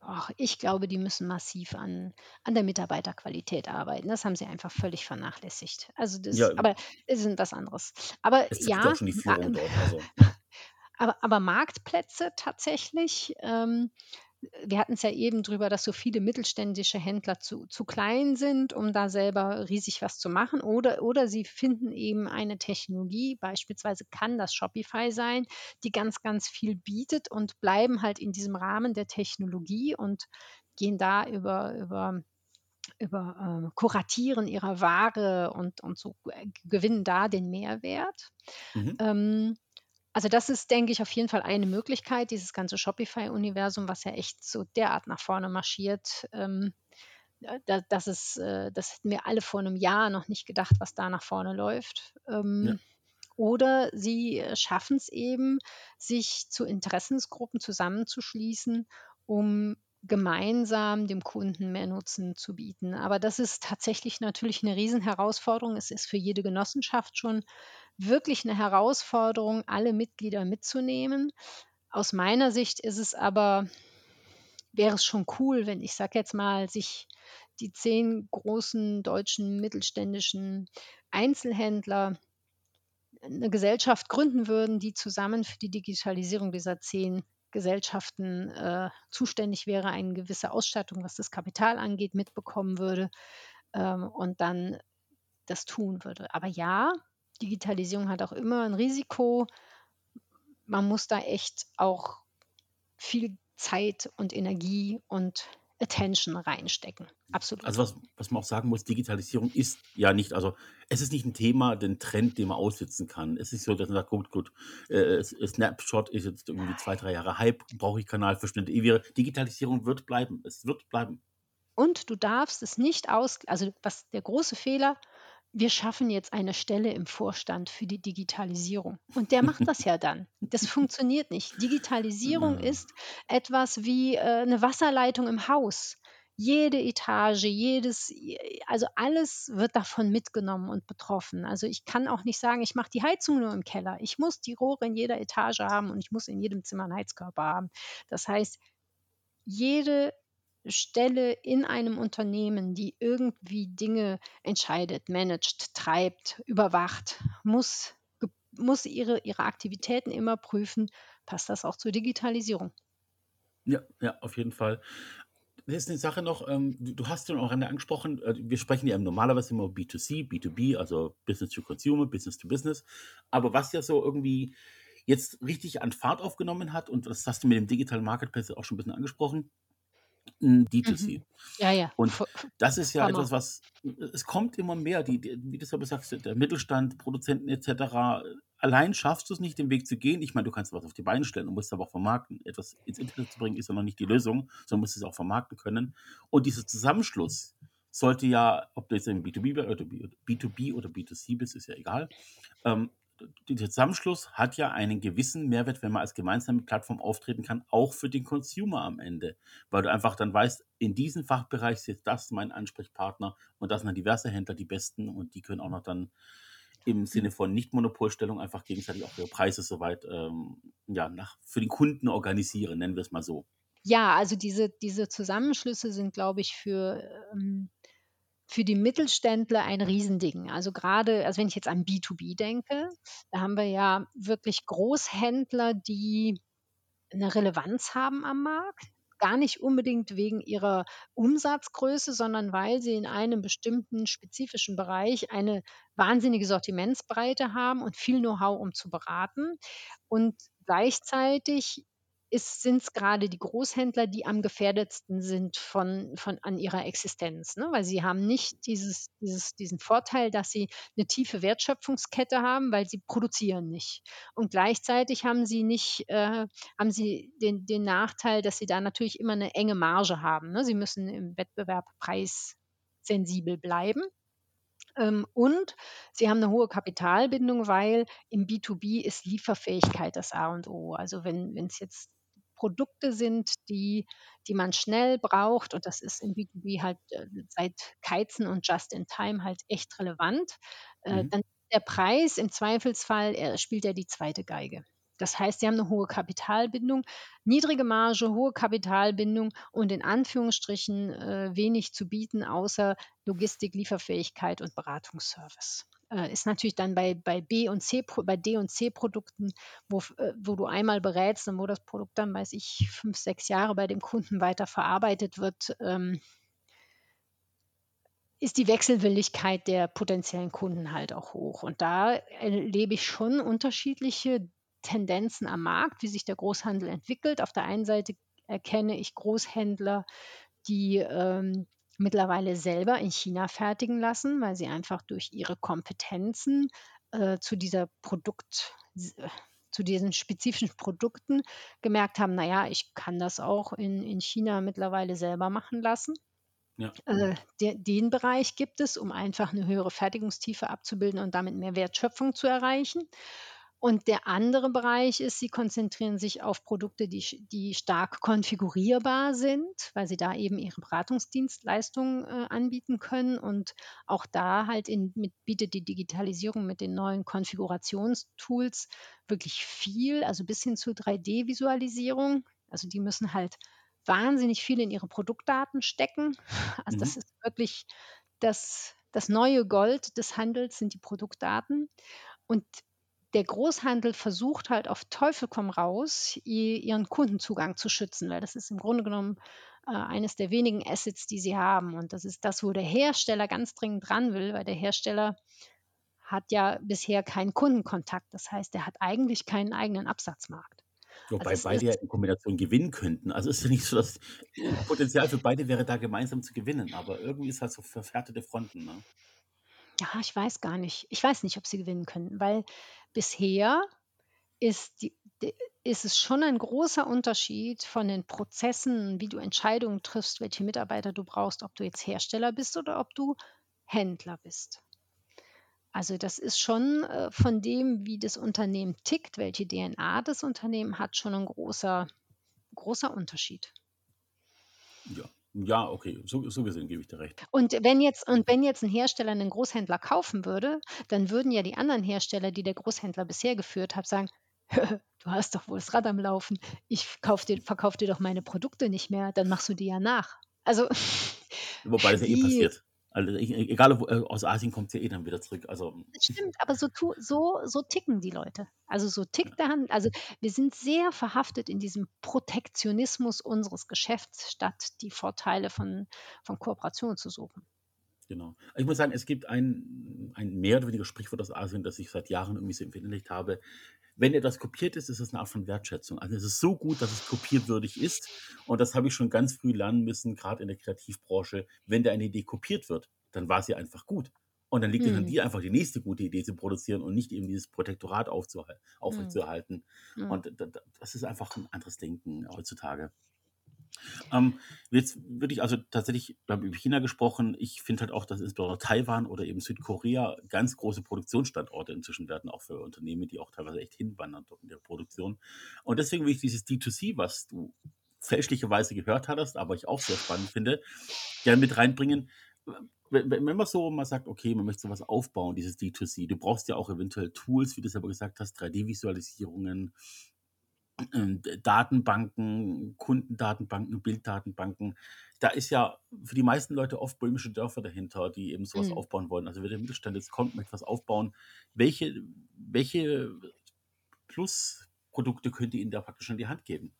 Och, ich glaube, die müssen massiv an, an der Mitarbeiterqualität arbeiten. Das haben sie einfach völlig vernachlässigt. Also das, ja, aber es ist was anderes. Aber es ja, schon die Führung dort. Also. aber, aber Marktplätze tatsächlich, ähm, wir hatten es ja eben drüber, dass so viele mittelständische Händler zu, zu klein sind, um da selber riesig was zu machen. Oder, oder sie finden eben eine Technologie, beispielsweise kann das Shopify sein, die ganz, ganz viel bietet und bleiben halt in diesem Rahmen der Technologie und gehen da über, über über äh, Kuratieren ihrer Ware und, und so äh, gewinnen da den Mehrwert. Mhm. Ähm, also das ist, denke ich, auf jeden Fall eine Möglichkeit, dieses ganze Shopify-Universum, was ja echt so derart nach vorne marschiert. Ähm, da, das, ist, äh, das hätten wir alle vor einem Jahr noch nicht gedacht, was da nach vorne läuft. Ähm, ja. Oder sie schaffen es eben, sich zu Interessensgruppen zusammenzuschließen, um gemeinsam dem Kunden mehr Nutzen zu bieten. Aber das ist tatsächlich natürlich eine Riesenherausforderung. Es ist für jede Genossenschaft schon wirklich eine Herausforderung, alle Mitglieder mitzunehmen. Aus meiner Sicht ist es aber wäre es schon cool, wenn ich sage jetzt mal, sich die zehn großen deutschen mittelständischen Einzelhändler eine Gesellschaft gründen würden, die zusammen für die Digitalisierung dieser zehn Gesellschaften äh, zuständig wäre, eine gewisse Ausstattung, was das Kapital angeht, mitbekommen würde ähm, und dann das tun würde. Aber ja, Digitalisierung hat auch immer ein Risiko. Man muss da echt auch viel Zeit und Energie und Attention reinstecken. Absolut. Also was, was man auch sagen muss, Digitalisierung ist ja nicht, also es ist nicht ein Thema, den Trend, den man aussitzen kann. Es ist so, dass man sagt, gut, gut, äh, Snapshot ist jetzt irgendwie zwei, drei Jahre Hype, brauche ich Kanalverschnitte. Digitalisierung wird bleiben. Es wird bleiben. Und du darfst es nicht aus, also was der große Fehler, wir schaffen jetzt eine Stelle im Vorstand für die Digitalisierung. Und der macht das ja dann. Das funktioniert nicht. Digitalisierung Ja. ist etwas wie äh, eine Wasserleitung im Haus. Jede Etage, jedes, also alles wird davon mitgenommen und betroffen. Also ich kann auch nicht sagen, ich mache die Heizung nur im Keller. Ich muss die Rohre in jeder Etage haben und ich muss in jedem Zimmer einen Heizkörper haben. Das heißt, jede Stelle in einem Unternehmen, die irgendwie Dinge entscheidet, managt, treibt, überwacht, muss, muss ihre, ihre Aktivitäten immer prüfen, passt das auch zur Digitalisierung. Ja, ja, auf jeden Fall. Das ist eine Sache noch, ähm, du du hast ja auch angesprochen, äh, wir sprechen ja normalerweise immer B2C, B2B, also Business to Consumer, Business to Business. Aber was ja so irgendwie jetzt richtig an Fahrt aufgenommen hat, und das hast du mit dem Digital Marketplace auch schon ein bisschen angesprochen, D2C. Mhm. Ja, ja. Und das ist ja Hammer. etwas, was es kommt immer mehr, die, die, wie du selber sagst, der Mittelstand, Produzenten etc. Allein schaffst du es nicht, den Weg zu gehen. Ich meine, du kannst was auf die Beine stellen und musst aber auch vermarkten. Etwas ins Internet zu bringen, ist ja noch nicht die Lösung, sondern musst es auch vermarkten können. Und dieser Zusammenschluss sollte ja, ob du jetzt im B2B oder B2B oder B2C bist, ist ja egal. Ähm, dieser Zusammenschluss hat ja einen gewissen Mehrwert, wenn man als gemeinsame Plattform auftreten kann, auch für den Consumer am Ende. Weil du einfach dann weißt, in diesem Fachbereich ist jetzt das mein Ansprechpartner und das sind dann diverse Händler, die besten und die können auch noch dann im Sinne von Nicht-Monopolstellung einfach gegenseitig auch ihre Preise soweit ähm, ja, nach, für den Kunden organisieren, nennen wir es mal so. Ja, also diese, diese Zusammenschlüsse sind, glaube ich, für, ähm, für die Mittelständler ein Riesending. Also gerade, also wenn ich jetzt an B2B denke, da haben wir ja wirklich Großhändler, die eine Relevanz haben am Markt. Gar nicht unbedingt wegen ihrer Umsatzgröße, sondern weil sie in einem bestimmten spezifischen Bereich eine wahnsinnige Sortimentsbreite haben und viel Know-how, um zu beraten. Und gleichzeitig sind es gerade die Großhändler, die am gefährdetsten sind von, von an ihrer Existenz, ne? weil sie haben nicht dieses, dieses, diesen Vorteil, dass sie eine tiefe Wertschöpfungskette haben, weil sie produzieren nicht. Und gleichzeitig haben sie nicht, äh, haben sie den, den Nachteil, dass sie da natürlich immer eine enge Marge haben. Ne? Sie müssen im Wettbewerb preissensibel bleiben. Ähm, und sie haben eine hohe Kapitalbindung, weil im B2B ist Lieferfähigkeit das A und O. Also wenn es jetzt Produkte sind, die, die man schnell braucht, und das ist im B2B halt äh, seit Keizen und Just in Time halt echt relevant, äh, Mhm. dann der Preis im Zweifelsfall er, spielt er die zweite Geige. Das heißt, sie haben eine hohe Kapitalbindung, niedrige Marge, hohe Kapitalbindung und in Anführungsstrichen äh, wenig zu bieten, außer Logistik, Lieferfähigkeit und Beratungsservice. Äh, ist natürlich dann bei, bei B und C, bei D und C Produkten, wo, äh, wo du einmal berätst und wo das Produkt dann, weiß ich, fünf, sechs Jahre bei dem Kunden weiter verarbeitet wird, ähm, ist die Wechselwilligkeit der potenziellen Kunden halt auch hoch. Und da erlebe ich schon unterschiedliche Tendenzen am Markt, wie sich der Großhandel entwickelt. Auf der einen Seite erkenne ich Großhändler, die ähm, mittlerweile selber in China fertigen lassen, weil sie einfach durch ihre Kompetenzen äh, zu dieser Produkt zu diesen spezifischen Produkten gemerkt haben, naja, ich kann das auch in, in China mittlerweile selber machen lassen. Ja. Äh, den Bereich gibt es, um einfach eine höhere Fertigungstiefe abzubilden und damit mehr Wertschöpfung zu erreichen. Und der andere Bereich ist, sie konzentrieren sich auf Produkte, die, die stark konfigurierbar sind, weil sie da eben ihre Beratungsdienstleistungen äh, anbieten können. Und auch da halt in, mit, bietet die Digitalisierung mit den neuen Konfigurationstools wirklich viel, also bis hin zu 3D-Visualisierung. Also die müssen halt wahnsinnig viel in ihre Produktdaten stecken. Also das Mhm. ist wirklich das, das neue Gold des Handels sind die Produktdaten. Und der Großhandel versucht halt auf Teufel komm raus, ihren Kundenzugang zu schützen, weil das ist im Grunde genommen äh, eines der wenigen Assets, die sie haben. Und das ist das, wo der Hersteller ganz dringend dran will, weil der Hersteller hat ja bisher keinen Kundenkontakt. Das heißt, er hat eigentlich keinen eigenen Absatzmarkt. Also Wobei es beide ja in Kombination gewinnen könnten. Also ist ja nicht so, dass Potenzial für beide wäre da gemeinsam zu gewinnen, aber irgendwie ist halt so verhärtete Fronten. Ne? Ja, ich weiß gar nicht. Ich weiß nicht, ob sie gewinnen können, weil bisher ist, die, ist es schon ein großer Unterschied von den Prozessen, wie du Entscheidungen triffst, welche Mitarbeiter du brauchst, ob du jetzt Hersteller bist oder ob du Händler bist. Also das ist schon äh, von dem, wie das Unternehmen tickt, welche DNA das Unternehmen hat, schon ein großer, großer Unterschied. Ja. Ja, okay, so, so gesehen gebe ich dir recht. Und wenn jetzt, und wenn jetzt ein Hersteller einen Großhändler kaufen würde, dann würden ja die anderen Hersteller, die der Großhändler bisher geführt hat, sagen, du hast doch wohl das Rad am Laufen, ich dir, verkaufe dir doch meine Produkte nicht mehr, dann machst du die ja nach. Also Wobei das ja eh passiert. Also e- egal, wo, äh, aus Asien kommt es ja eh dann wieder zurück. Also das stimmt, aber so, tu, so, so ticken die Leute. Also so tickt der Handel. Also wir sind sehr verhaftet in diesem Protektionismus unseres Geschäfts, statt die Vorteile von, von Kooperation zu suchen. Genau. Ich muss sagen, es gibt ein, ein mehr oder weniger Sprichwort aus Asien, das ich seit Jahren irgendwie so verinnerlicht habe. Wenn etwas kopiert ist, ist es eine Art von Wertschätzung. Also es ist so gut, dass es kopierwürdig ist. Und das habe ich schon ganz früh lernen müssen, gerade in der Kreativbranche. Wenn da eine Idee kopiert wird, dann war sie einfach gut. Und dann liegt es an Hm, dir einfach die nächste gute Idee zu produzieren und nicht eben dieses Protektorat aufzuhal- hm, aufrechtzuerhalten. hm. Und da- da- das ist einfach ein anderes Denken heutzutage. Ähm, jetzt würde ich also tatsächlich, wir haben über China gesprochen. Ich finde halt auch, dass insbesondere Taiwan oder eben Südkorea ganz große Produktionsstandorte inzwischen werden, auch für Unternehmen, die auch teilweise echt hinwandern dort in der Produktion. Und deswegen will ich dieses D2C, was du fälschlicherweise gehört hattest, aber ich auch sehr spannend finde, gerne mit reinbringen. Wenn, wenn man so mal sagt, okay, man möchte sowas aufbauen, dieses D2C, du brauchst ja auch eventuell Tools, wie du es aber gesagt hast, 3D-Visualisierungen, ähm, Datenbanken, Kundendatenbanken, Bilddatenbanken. Da ist ja für die meisten Leute oft böhmische Dörfer dahinter, die eben sowas Hm. aufbauen wollen. Also wenn der Mittelstand jetzt kommt, möchte was aufbauen, welche, welche Plusprodukte könnt ihr ihnen da praktisch in die Hand geben?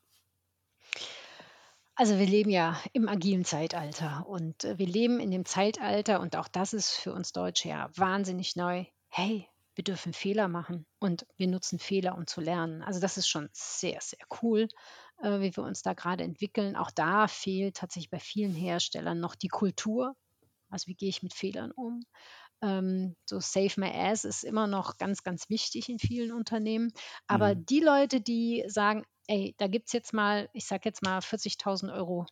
Also wir leben ja im agilen Zeitalter und äh, wir leben in dem Zeitalter und auch das ist für uns Deutsche ja wahnsinnig neu. Hey, wir dürfen Fehler machen und wir nutzen Fehler, um zu lernen. Also das ist schon sehr, sehr cool, äh, wie wir uns da gerade entwickeln. Auch da fehlt tatsächlich bei vielen Herstellern noch die Kultur. Also wie gehe ich mit Fehlern um? Ähm, so Save My Ass ist immer noch ganz, ganz wichtig in vielen Unternehmen. Aber Mhm. die Leute, die sagen, ey, da gibt es jetzt mal, ich sage jetzt mal 40.000 Euro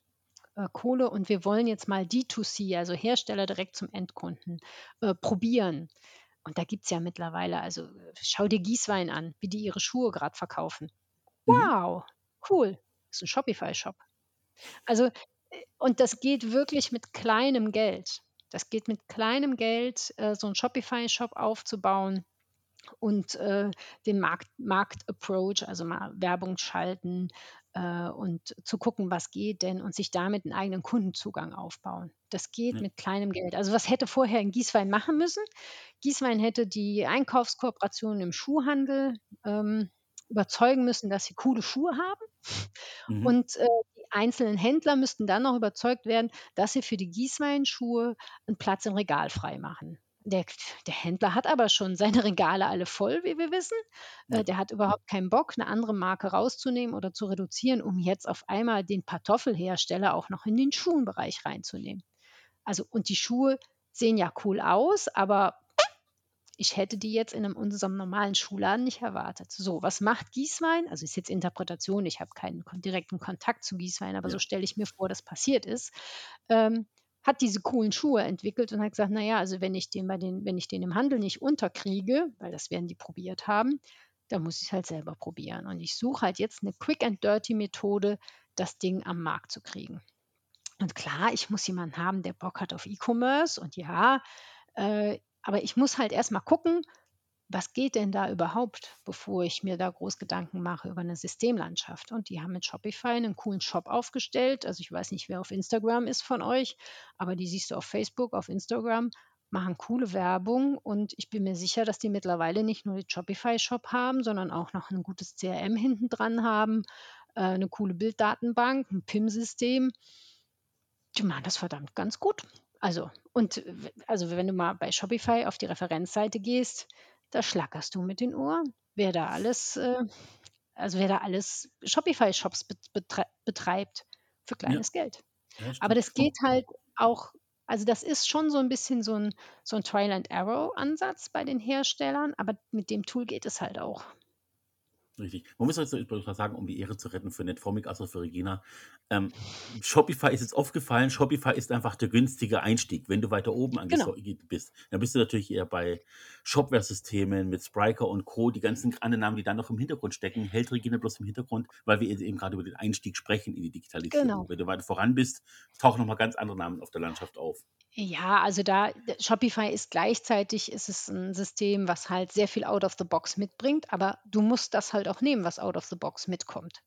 äh, Kohle und wir wollen jetzt mal D2C, also Hersteller direkt zum Endkunden, äh, probieren. Und da gibt es ja mittlerweile, also schau dir Gießwein an, wie die ihre Schuhe gerade verkaufen. Mhm. Wow, cool. Das ist ein Shopify-Shop. Also, äh, und das geht wirklich mit kleinem Geld. Das geht mit kleinem Geld, äh, so einen Shopify-Shop aufzubauen und äh, den Markt, Markt-Approach, also mal Werbung schalten äh, und zu gucken, was geht denn und sich damit einen eigenen Kundenzugang aufbauen. Das geht Ja. mit kleinem Geld. Also was hätte vorher ein Gießwein machen müssen? Gießwein hätte die Einkaufskooperationen im Schuhhandel ähm, überzeugen müssen, dass sie coole Schuhe haben. Mhm. Und äh, die einzelnen Händler müssten dann noch überzeugt werden, dass sie für die Gießweinschuhe einen Platz im Regal freimachen. Der, der Händler hat aber schon seine Regale alle voll, wie wir wissen. Äh, Ja. der hat überhaupt keinen Bock, eine andere Marke rauszunehmen oder zu reduzieren, um jetzt auf einmal den Kartoffelhersteller auch noch in den Schuhenbereich reinzunehmen. Also, und die Schuhe sehen ja cool aus, aber ich hätte die jetzt in einem, unserem normalen Schuhladen nicht erwartet. So, was macht Gießwein? Also ist jetzt Interpretation, ich habe keinen direkten Kontakt zu Gießwein, aber so Ja. stelle ich mir vor, dass passiert ist. Ähm, hat diese coolen Schuhe entwickelt und hat gesagt, naja, also wenn ich den bei den, wenn ich den im Handel nicht unterkriege, weil das werden die probiert haben, dann muss ich es halt selber probieren. Und ich suche halt jetzt eine Quick and Dirty Methode, das Ding am Markt zu kriegen. Und klar, ich muss jemanden haben, der Bock hat auf E-Commerce und ja, äh, aber ich muss halt erstmal gucken, was geht denn da überhaupt, bevor ich mir da groß Gedanken mache über eine Systemlandschaft? Und die haben mit Shopify einen coolen Shop aufgestellt. Also ich weiß nicht, wer auf Instagram ist von euch, aber die siehst du auf Facebook, auf Instagram, machen coole Werbung und ich bin mir sicher, dass die mittlerweile nicht nur den Shopify-Shop haben, sondern auch noch ein gutes CRM hinten dran haben, äh, eine coole Bilddatenbank, ein PIM-System. Die machen das verdammt ganz gut. Also, und also wenn du mal bei Shopify auf die Referenzseite gehst, da schlackerst du mit den Ohren, wer da alles, äh, also wer da alles Shopify-Shops betreibt für kleines ja. Geld. Ja, Aber das geht halt auch, also das ist schon so ein bisschen so ein, so ein Trial-and-Arrow-Ansatz bei den Herstellern, aber mit dem Tool geht es halt auch. Richtig. Man muss jetzt mal sagen, um die Ehre zu retten für Netformic, also für Regina. Ähm, Shopify ist jetzt aufgefallen, Shopify ist einfach der günstige Einstieg. Wenn du weiter oben genau. bist, dann bist du natürlich eher bei Shopware-Systemen mit Spryker und Co., die ganzen anderen Namen, die dann noch im Hintergrund stecken, hält Regina bloß im Hintergrund, weil wir eben gerade über den Einstieg sprechen in die Digitalisierung. Genau. Wenn du weiter voran bist, tauchen nochmal ganz andere Namen auf der Landschaft auf. Ja, also da Shopify ist gleichzeitig ist es ein System, was halt sehr viel out of the box mitbringt, aber du musst das halt auch nehmen, was out of the box mitkommt.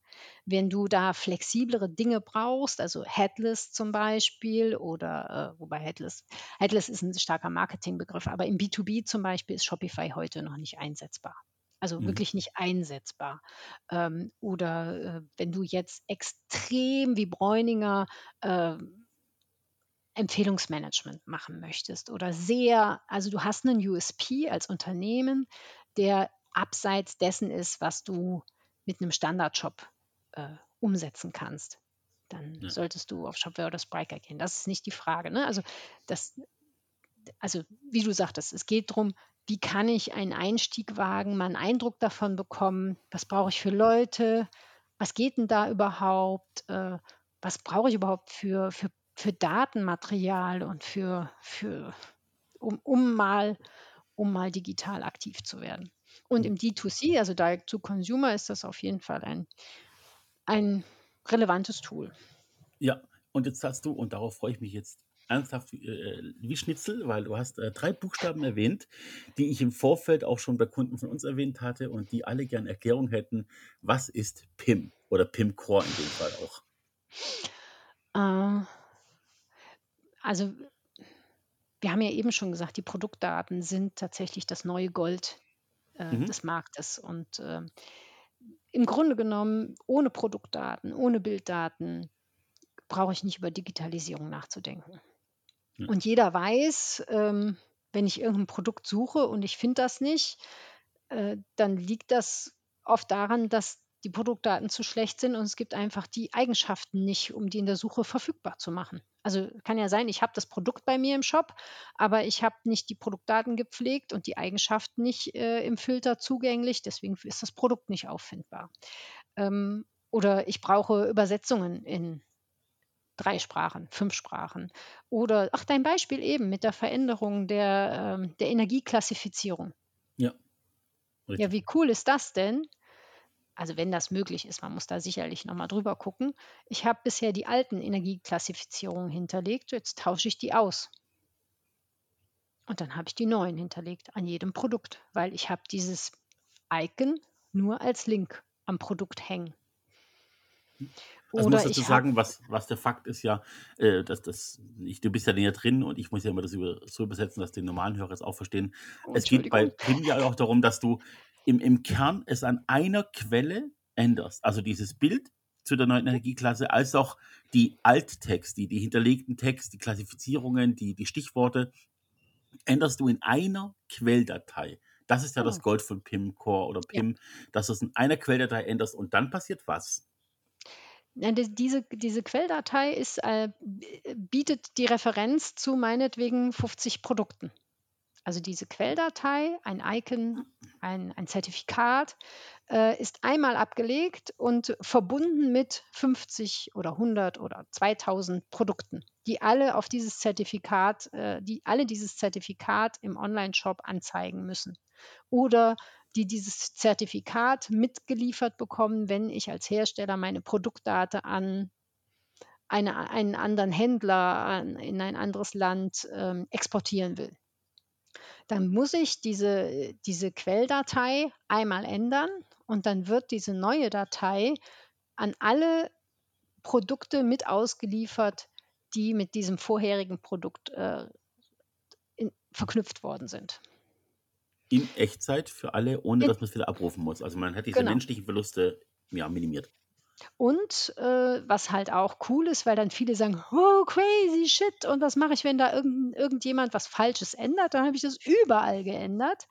Wenn du da flexiblere Dinge brauchst, also Headless zum Beispiel oder, äh, wobei Headless Headless ist ein starker Marketingbegriff, aber im B2B zum Beispiel ist Shopify heute noch nicht einsetzbar. Also Mhm. wirklich nicht einsetzbar. Ähm, oder, äh, wenn du jetzt extrem wie Bräuninger, ähm Empfehlungsmanagement machen möchtest oder sehr, also du hast einen USP als Unternehmen, der abseits dessen ist, was du mit einem Standardshop äh, umsetzen kannst, dann ja. solltest du auf Shopware oder Spriker gehen. Das ist nicht die Frage. Ne? Also, das, also wie du sagtest, es geht darum, wie kann ich einen Einstieg wagen, mal einen Eindruck davon bekommen, was brauche ich für Leute, was geht denn da überhaupt, äh, was brauche ich überhaupt für, für für Datenmaterial und für, für um, um, mal, um mal digital aktiv zu werden. Und im D2C, also Direct to Consumer, ist das auf jeden Fall ein, ein relevantes Tool. Ja, und jetzt hast du, und darauf freue ich mich jetzt ernsthaft äh, wie Schnitzel, weil du hast äh, drei Buchstaben erwähnt, die ich im Vorfeld auch schon bei Kunden von uns erwähnt hatte und die alle gern Erklärung hätten. Was ist PIM oder PIM Core in dem Fall auch? Also wir haben ja eben schon gesagt, die Produktdaten sind tatsächlich das neue Gold äh, mhm. des Marktes. Und äh, im Grunde genommen, ohne Produktdaten, ohne Bilddaten, brauche ich nicht über Digitalisierung nachzudenken. Mhm. Und jeder weiß, ähm, wenn ich irgendein Produkt suche und ich finde das nicht, äh, dann liegt das oft daran, dass die Produktdaten zu schlecht sind und es gibt einfach die Eigenschaften nicht, um die in der Suche verfügbar zu machen. Also kann ja sein, ich habe das Produkt bei mir im Shop, aber ich habe nicht die Produktdaten gepflegt und die Eigenschaften nicht äh, im Filter zugänglich, deswegen ist das Produkt nicht auffindbar. Ähm, oder ich brauche Übersetzungen in drei Sprachen, fünf Sprachen. Oder, ach, dein Beispiel eben mit der Veränderung der, ähm, der Energieklassifizierung. Ja. Richtig. Ja, wie cool ist das denn? Also wenn das möglich ist, man muss da sicherlich nochmal drüber gucken. Ich habe bisher die alten Energieklassifizierungen hinterlegt, jetzt tausche ich die aus. Und dann habe ich die neuen hinterlegt an jedem Produkt, weil ich habe dieses Icon nur als Link am Produkt hängen. Also Oder muss dazu sagen, was, was der Fakt ist ja, äh, dass das, ich, du bist ja näher drin und ich muss ja immer das über, so übersetzen, dass die normalen Hörer es auch verstehen. Es geht bei PIN ja auch darum, dass du im, im Kern es an einer Quelle änderst. Also dieses Bild zu der neuen Energieklasse, als auch die Alttext, die, die hinterlegten Text, die Klassifizierungen, die, die Stichworte, änderst du in einer Quelldatei. Das ist ja oh. das Gold von PIM Core oder PIM, ja. dass du es in einer Quelldatei änderst und dann passiert was? Diese, diese Quelldatei ist, äh, bietet die Referenz zu meinetwegen 50 Produkten. Also diese Quelldatei, ein Icon, ein, ein Zertifikat, äh, ist einmal abgelegt und verbunden mit 50 oder 100 oder 2000 Produkten, die alle auf dieses Zertifikat, äh, die alle dieses Zertifikat im Online-Shop anzeigen müssen. Oder die dieses Zertifikat mitgeliefert bekommen, wenn ich als Hersteller meine Produktdaten an eine, einen anderen Händler an, in ein anderes Land ähm, exportieren will. Dann muss ich diese, diese Quelldatei einmal ändern und dann wird diese neue Datei an alle Produkte mit ausgeliefert, die mit diesem vorherigen Produkt äh, in, verknüpft worden sind. In Echtzeit für alle, ohne In, dass man es wieder abrufen muss. Also man hat diese genau. menschlichen Verluste ja, minimiert. Und äh, was halt auch cool ist, weil dann viele sagen, oh, crazy shit, und was mache ich, wenn da irgend, irgendjemand was Falsches ändert? Dann habe ich das überall geändert.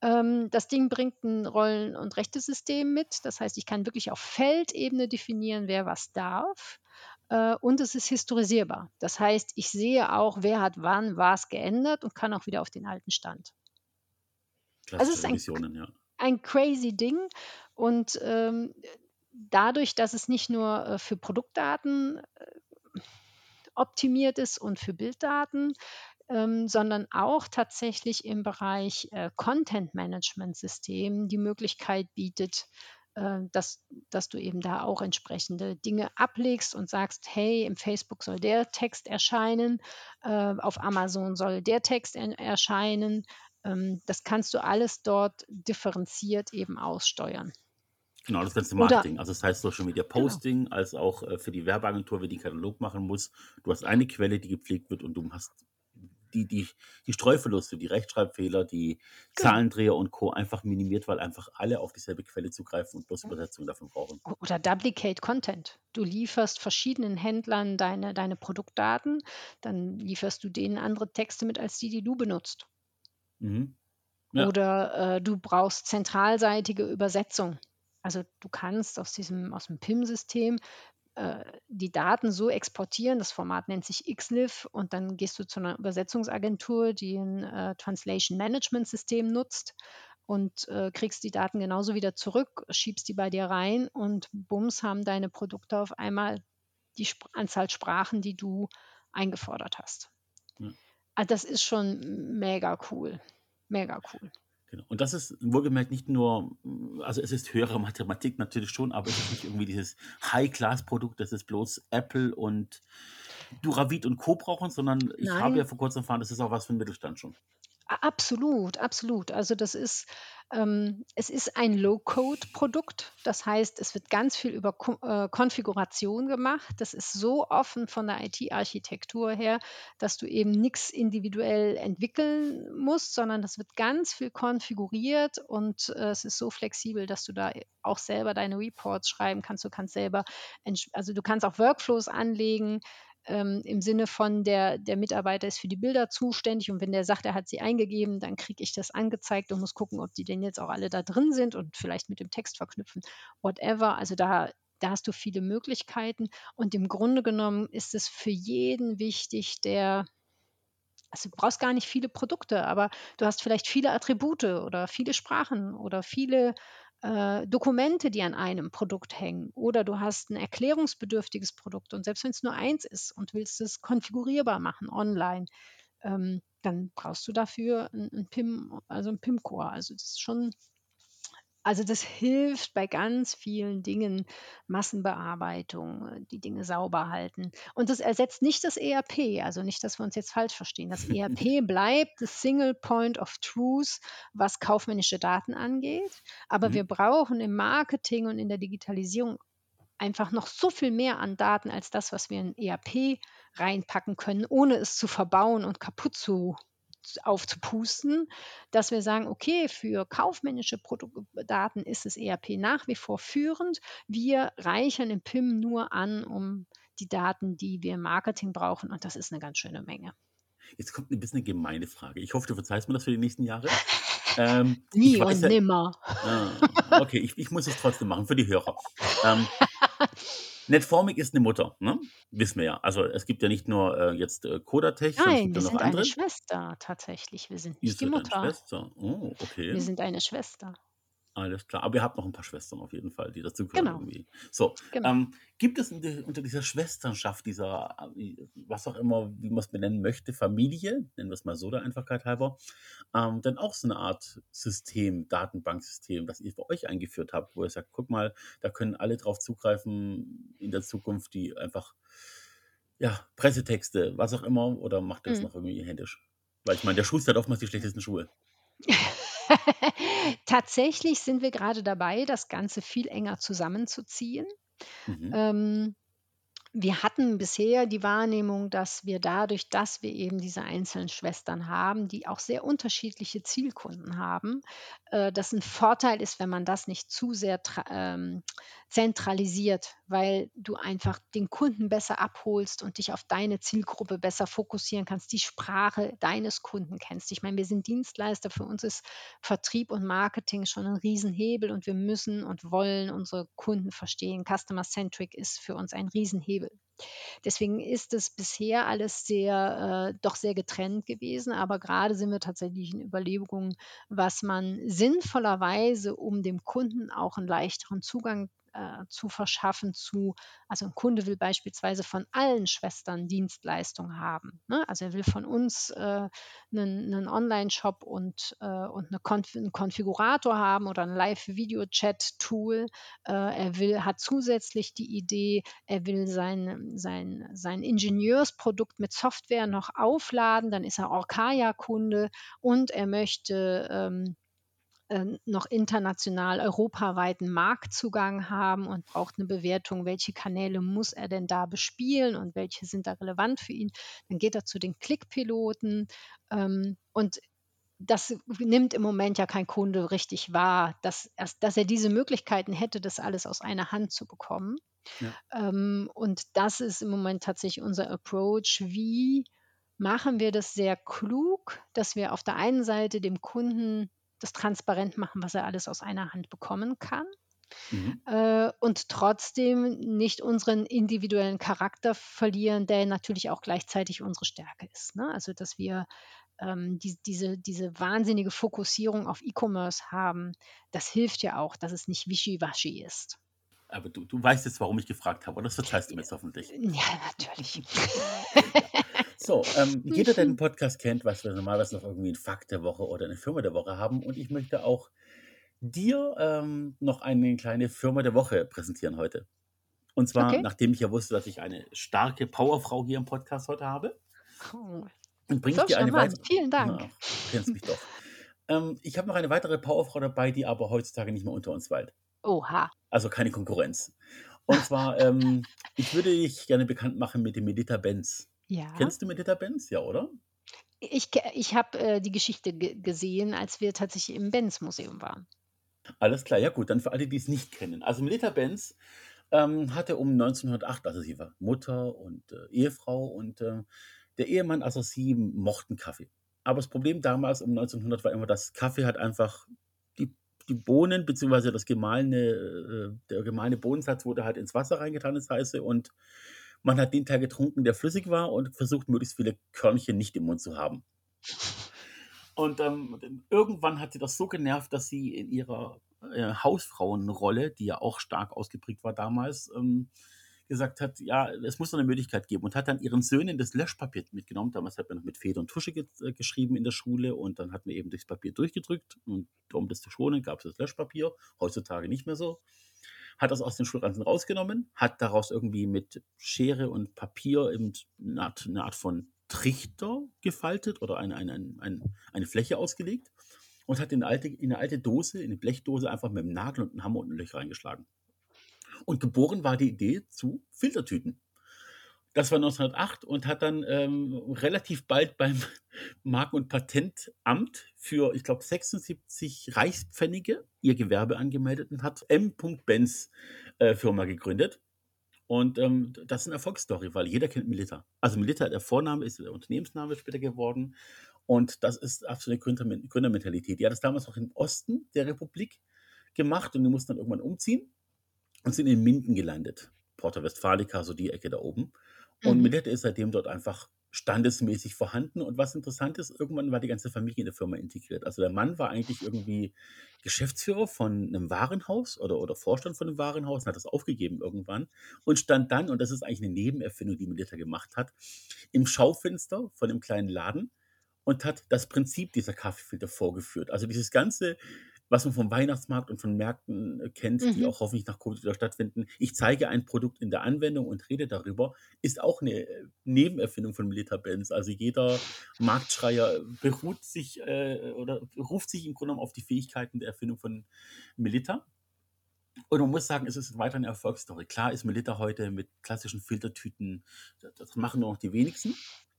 Ähm, das Ding bringt ein Rollen- und Rechtesystem mit. Das heißt, ich kann wirklich auf Feldebene definieren, wer was darf. Äh, und es ist historisierbar. Das heißt, ich sehe auch, wer hat wann was geändert und kann auch wieder auf den alten Stand. Also es ist ein, ja. ein crazy Ding. Und ähm, dadurch, dass es nicht nur äh, für Produktdaten äh, optimiert ist und für Bilddaten, ähm, sondern auch tatsächlich im Bereich äh, Content Management System die Möglichkeit bietet, äh, dass, dass du eben da auch entsprechende Dinge ablegst und sagst, hey, im Facebook soll der Text erscheinen, äh, auf Amazon soll der Text erscheinen. Ähm, das kannst du alles dort differenziert eben aussteuern. Genau, das ganze Oder Marketing. Also das heißt Social Media genau. Posting, als auch äh, für die Werbeagentur, wenn die Katalog machen muss. Du hast eine Quelle, die gepflegt wird und du hast die, die, die Streuverluste, die Rechtschreibfehler, die Genau. Zahlendreher und Co. einfach minimiert, weil einfach alle auf dieselbe Quelle zugreifen und bloß Übersetzungen davon brauchen. Oder Duplicate Content. Du lieferst verschiedenen Händlern deine, deine Produktdaten, dann lieferst du denen andere Texte mit als die, die du benutzt. Mhm. Ja, Oder äh, du brauchst zentralseitige Übersetzung. Also du kannst aus diesem, aus dem PIM-System äh, die Daten so exportieren, das Format nennt sich XLIF und dann gehst du zu einer Übersetzungsagentur, die ein äh, Translation Management System nutzt und äh, kriegst die Daten genauso wieder zurück, schiebst die bei dir rein und bums haben deine Produkte auf einmal die Sp Anzahl Sprachen, die du eingefordert hast. ja. Also das ist schon mega cool. Mega cool. Genau. Und das ist wohlgemerkt nicht nur, also es ist höhere Mathematik natürlich schon, aber es ist nicht irgendwie dieses High-Class-Produkt, das ist bloß Apple und Duravit und Co. brauchen, sondern ich habe ja Nein, vor kurzem erfahren, das ist auch was für den Mittelstand schon. absolut, absolut. Also das ist, es ist ein Low-Code-Produkt. Das heißt, es wird ganz viel über Ko äh, Konfiguration gemacht. Das ist so offen von der IT-Architektur her, dass du eben nichts individuell entwickeln musst, sondern das wird ganz viel konfiguriert und äh, es ist so flexibel, dass du da auch selber deine Reports schreiben kannst. Du kannst selber, also du kannst auch Workflows anlegen ähm, im Sinne von der, der Mitarbeiter ist für die Bilder zuständig und wenn der sagt, er hat sie eingegeben, dann kriege ich das angezeigt und muss gucken, ob die denn jetzt auch alle da drin sind und vielleicht mit dem Text verknüpfen, whatever. Also da, da hast du viele Möglichkeiten und im Grunde genommen ist es für jeden wichtig, der also du brauchst gar nicht viele Produkte, aber du hast vielleicht viele Attribute oder viele Sprachen oder viele äh, Dokumente, die an einem Produkt hängen. Oder du hast ein erklärungsbedürftiges Produkt und selbst wenn es nur eins ist und willst es konfigurierbar machen online, ähm, dann brauchst du dafür ein, ein PIM, also ein PIM-Core. Also das ist schon also das hilft bei ganz vielen Dingen, Massenbearbeitung, äh, die Dinge sauber halten. Und das ersetzt nicht das ERP, also nicht, dass wir uns jetzt falsch verstehen. Das ERP bleibt das Single Point of Truth, was kaufmännische Daten angeht. Aber Mhm. wir brauchen im Marketing und in der Digitalisierung einfach noch so viel mehr an Daten als das, was wir in ERP reinpacken können, ohne es zu verbauen und kaputt zu aufzupusten, dass wir sagen, okay, für kaufmännische Produktdaten ist das ERP nach wie vor führend. Wir reichern im PIM nur an, um die Daten, die wir im Marketing brauchen. Und das ist eine ganz schöne Menge. Jetzt kommt ein bisschen eine gemeine Frage. Ich hoffe, du verzeihst mir das für die nächsten Jahre. Ähm, Nie und ja, nimmer. ah, okay, ich, ich muss es trotzdem machen für die Hörer. Ähm, Netformic ist eine Mutter, ne? Wissen wir ja. Also es gibt ja nicht nur äh, jetzt äh, Codatech, sondern es Nein, gibt wir ja noch sind eine andere. Schwester tatsächlich. Wir sind Ihr nicht die seid eine Mutter. Schwester. Oh, Wir okay. sind eine Schwester. Alles klar. Aber ihr habt noch ein paar Schwestern auf jeden Fall, die dazugehören Genau, irgendwie. So, genau. ähm, gibt es unter, dieser Schwesternschaft, dieser, äh, was auch immer, wie man es benennen möchte, Familie, nennen wir es mal so der Einfachkeit halber, ähm, dann auch so eine Art System, Datenbanksystem, das ihr für euch eingeführt habt, wo ihr sagt, guck mal, da können alle drauf zugreifen in der Zukunft, die einfach, ja, Pressetexte, was auch immer, oder macht ihr das Mhm. noch irgendwie händisch? Weil ich meine, der Schuster hat oftmals die schlechtesten Schuhe. Tatsächlich sind wir gerade dabei, das Ganze viel enger zusammenzuziehen. Mhm. Ähm, wir hatten bisher die Wahrnehmung, dass wir dadurch, dass wir eben diese einzelnen Schwestern haben, die auch sehr unterschiedliche Zielkunden haben, äh, das ein Vorteil ist, wenn man das nicht zu sehr ähm, zentralisiert, weil du einfach den Kunden besser abholst und dich auf deine Zielgruppe besser fokussieren kannst, die Sprache deines Kunden kennst. Ich meine, wir sind Dienstleister, für uns ist Vertrieb und Marketing schon ein Riesenhebel und wir müssen und wollen unsere Kunden verstehen. Customer Centric ist für uns ein Riesenhebel. Deswegen ist es bisher alles sehr, äh, doch sehr getrennt gewesen. Aber gerade sind wir tatsächlich in Überlegungen, was man sinnvollerweise, um dem Kunden auch einen leichteren Zugang äh, zu verschaffen zu, also ein Kunde will beispielsweise von allen Schwestern Dienstleistungen haben. Ne? Also er will von uns äh, einen, einen Online-Shop und, äh, und eine Konf einen Konfigurator haben oder ein Live-Video-Chat-Tool. Äh, er will, hat zusätzlich die Idee, er will sein, sein, sein Ingenieursprodukt mit Software noch aufladen, dann ist er Orkaya-Kunde und er möchte ähm, noch international europaweiten Marktzugang haben und braucht eine Bewertung, welche Kanäle muss er denn da bespielen und welche sind da relevant für ihn. Dann geht er zu den Klickpiloten ähm, und das nimmt im Moment ja kein Kunde richtig wahr, dass, dass er diese Möglichkeiten hätte, das alles aus einer Hand zu bekommen. Ja. Ähm, und das ist im Moment tatsächlich unser Approach. Wie machen wir das sehr klug, dass wir auf der einen Seite dem Kunden das transparent machen, was er alles aus einer Hand bekommen kann. Mhm. Äh, und trotzdem nicht unseren individuellen Charakter verlieren, der natürlich auch gleichzeitig unsere Stärke ist. Ne? Also, dass wir ähm, die, diese, diese wahnsinnige Fokussierung auf E-Commerce haben, das hilft ja auch, dass es nicht wischiwaschi ist. Aber du, du weißt jetzt, warum ich gefragt habe, oder das verzeihst du mir jetzt hoffentlich. Ja, natürlich. So, ähm, jeder, der den Podcast kennt, was wir normalerweise noch irgendwie ein Fakt der Woche oder eine Firma der Woche haben. Und ich möchte auch dir ähm, noch eine kleine Firma der Woche präsentieren heute. Und zwar, okay. nachdem ich ja wusste, dass ich eine starke Powerfrau hier im Podcast heute habe. Oh. Und bringe ich dir eine weitere. Vielen Dank. Na, kennst mich doch. ähm, ich habe noch eine weitere Powerfrau dabei, die aber heutzutage nicht mehr unter uns weilt. Oha. Also keine Konkurrenz. Und zwar, ähm, ich würde dich gerne bekannt machen mit dem Medita Benz. Ja. Kennst du Medita Benz? Ja, oder? Ich, ich habe äh, die Geschichte gesehen, als wir tatsächlich im Benz-Museum waren. Alles klar, ja gut, dann für alle, die es nicht kennen. Also Melita Benz ähm, hatte um 1908, also sie war Mutter und äh, Ehefrau und äh, der Ehemann, also sie, mochten Kaffee. Aber das Problem damals um 1900 war immer, dass Kaffee hat einfach die, die Bohnen, beziehungsweise das gemahlene, äh, der gemahlene Bohnensatz wurde halt ins Wasser reingetan, das heiße, und man hat den Teil getrunken, der flüssig war und versucht, möglichst viele Körnchen nicht im Mund zu haben. Und ähm, irgendwann hat sie das so genervt, dass sie in ihrer äh, Hausfrauenrolle, die ja auch stark ausgeprägt war damals, ähm, gesagt hat, ja, es muss noch eine Möglichkeit geben und hat dann ihren Söhnen das Löschpapier mitgenommen. Damals hat man noch mit Feder und Tusche ge äh, geschrieben in der Schule und dann hat man eben durchs Papier durchgedrückt und um das zu schonen, gab es das Löschpapier. Heutzutage nicht mehr so hat das aus den Schulranzen rausgenommen, hat daraus irgendwie mit Schere und Papier eben eine Art, eine Art von Trichter gefaltet oder eine, eine, eine, eine Fläche ausgelegt und hat in eine, alte, in eine alte Dose, in eine Blechdose einfach mit einem Nagel und einem Hammer und ein Löcher reingeschlagen. Und geboren war die Idee zu Filtertüten. Das war 1908 und hat dann ähm, relativ bald beim Marken- und Patentamt für, ich glaube, 76 Reichspfennige ihr Gewerbe angemeldet und hat M. Benz äh, Firma gegründet. Und ähm, das ist eine Erfolgsstory, weil jeder kennt Milita. Also Milita, der Vorname ist der Unternehmensname später geworden. Und das ist absolute Gründer Gründermentalität. Die hat das damals noch im Osten der Republik gemacht und die mussten dann irgendwann umziehen und sind in Minden gelandet. Porta Westfalica, so die Ecke da oben. Und mhm. Ist seitdem dort einfach standesmäßig vorhanden. Und was interessant ist, irgendwann war die ganze Familie in der Firma integriert. Also der Mann war eigentlich irgendwie Geschäftsführer von einem Warenhaus oder, oder Vorstand von einem Warenhaus und hat das aufgegeben irgendwann und stand dann, und das ist eigentlich eine Nebenerfindung, die Milita gemacht hat, im Schaufenster von einem kleinen Laden und hat das Prinzip dieser Kaffeefilter vorgeführt. Also dieses ganze was man vom Weihnachtsmarkt und von Märkten äh, kennt, die Mhm. auch hoffentlich nach Covid wieder stattfinden. Ich zeige ein Produkt in der Anwendung und rede darüber, ist auch eine äh, Nebenerfindung von Milita-Benz. Also jeder Marktschreier beruht sich äh, oder ruft sich im Grunde genommen auf die Fähigkeiten der Erfindung von Milita. Und man muss sagen, es ist weiter eine Erfolgsstory. Klar ist Melitta heute mit klassischen Filtertüten, das, machen nur noch die wenigsten,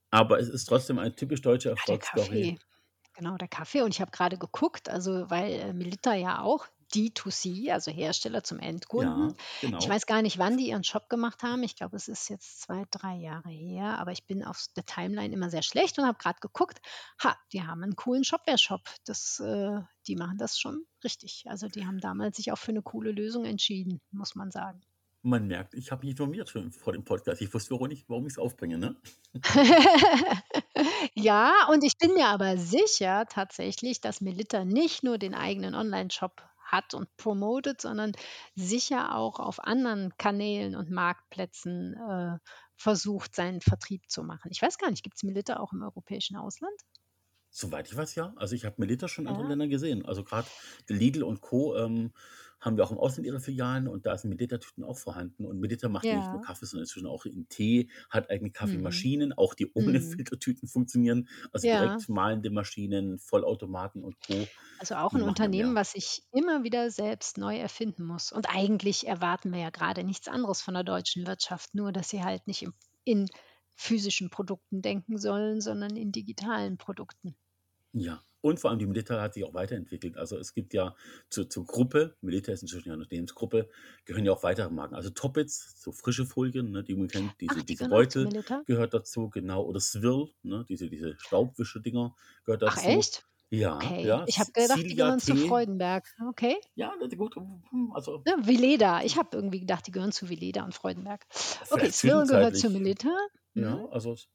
aber es ist trotzdem eine typisch deutsche Erfolgsstory. Genau, der Kaffee. Und ich habe gerade geguckt, also weil äh, Melitta ja auch D2C, also Hersteller zum Endkunden. Ja, Ich genau. weiß gar nicht, wann die ihren Shop gemacht haben. Ich glaube, es ist jetzt zwei, drei Jahre her, aber ich bin auf der Timeline immer sehr schlecht und habe gerade geguckt, ha, die haben einen coolen Shopware-Shop. Das, äh, die machen das schon richtig. Also die haben damals sich auch für eine coole Lösung entschieden, muss man sagen. Man merkt, ich habe mich informiert schon vor dem Podcast. Ich wusste, warum ich warum es aufbringe. Ne? Ja, und ich bin mir aber sicher tatsächlich, dass Melitta nicht nur den eigenen Onlineshop hat und promotet, sondern sicher auch auf anderen Kanälen und Marktplätzen äh, versucht, seinen Vertrieb zu machen. Ich weiß gar nicht, gibt es Melitta auch im europäischen Ausland? Soweit ich weiß, ja. Also ich habe Melitta schon in anderen Ja. Ländern gesehen. Also gerade Lidl und Co. Ähm, haben wir auch im Ausland ihre Filialen und da sind Melitta-Tüten auch vorhanden. Und Melitta macht ja nicht nur. Kaffee, sondern inzwischen auch in Tee, hat eigene Mhm. Kaffeemaschinen, auch die ohne Mhm. Filtertüten funktionieren. Also Ja, direkt mahlende Maschinen, Vollautomaten und Co. also auch ein Unternehmen, was sich immer wieder selbst neu erfinden muss. Und eigentlich erwarten wir ja gerade nichts anderes von der deutschen Wirtschaft, nur dass sie halt nicht im, in physischen Produkten denken sollen, sondern in digitalen Produkten. Ja, und vor allem die Melitta hat sich auch weiterentwickelt. Also es gibt ja zur, zur Gruppe, Melitta ist inzwischen ja eine Unternehmensgruppe, gehören ja auch weitere Marken. Also Toppets, so frische Folien, ne, die man kennt, Ach, diese, die diese zu Beutel gehört dazu, genau. Oder Swirl, ne, diese, diese Staubwische-Dinger gehört Ach dazu. echt? Ja, Okay. ja. Ich habe gedacht, die Cilia gehören zu Tee. Freudenberg. Okay. Ja, ist gut. hm, Also Ja, Veleda. Ich habe irgendwie gedacht, die gehören zu Veleda und Freudenberg. Okay, Swirl gehört zu zwischenzeitlich. Melitta. Mhm. Ja, also, es-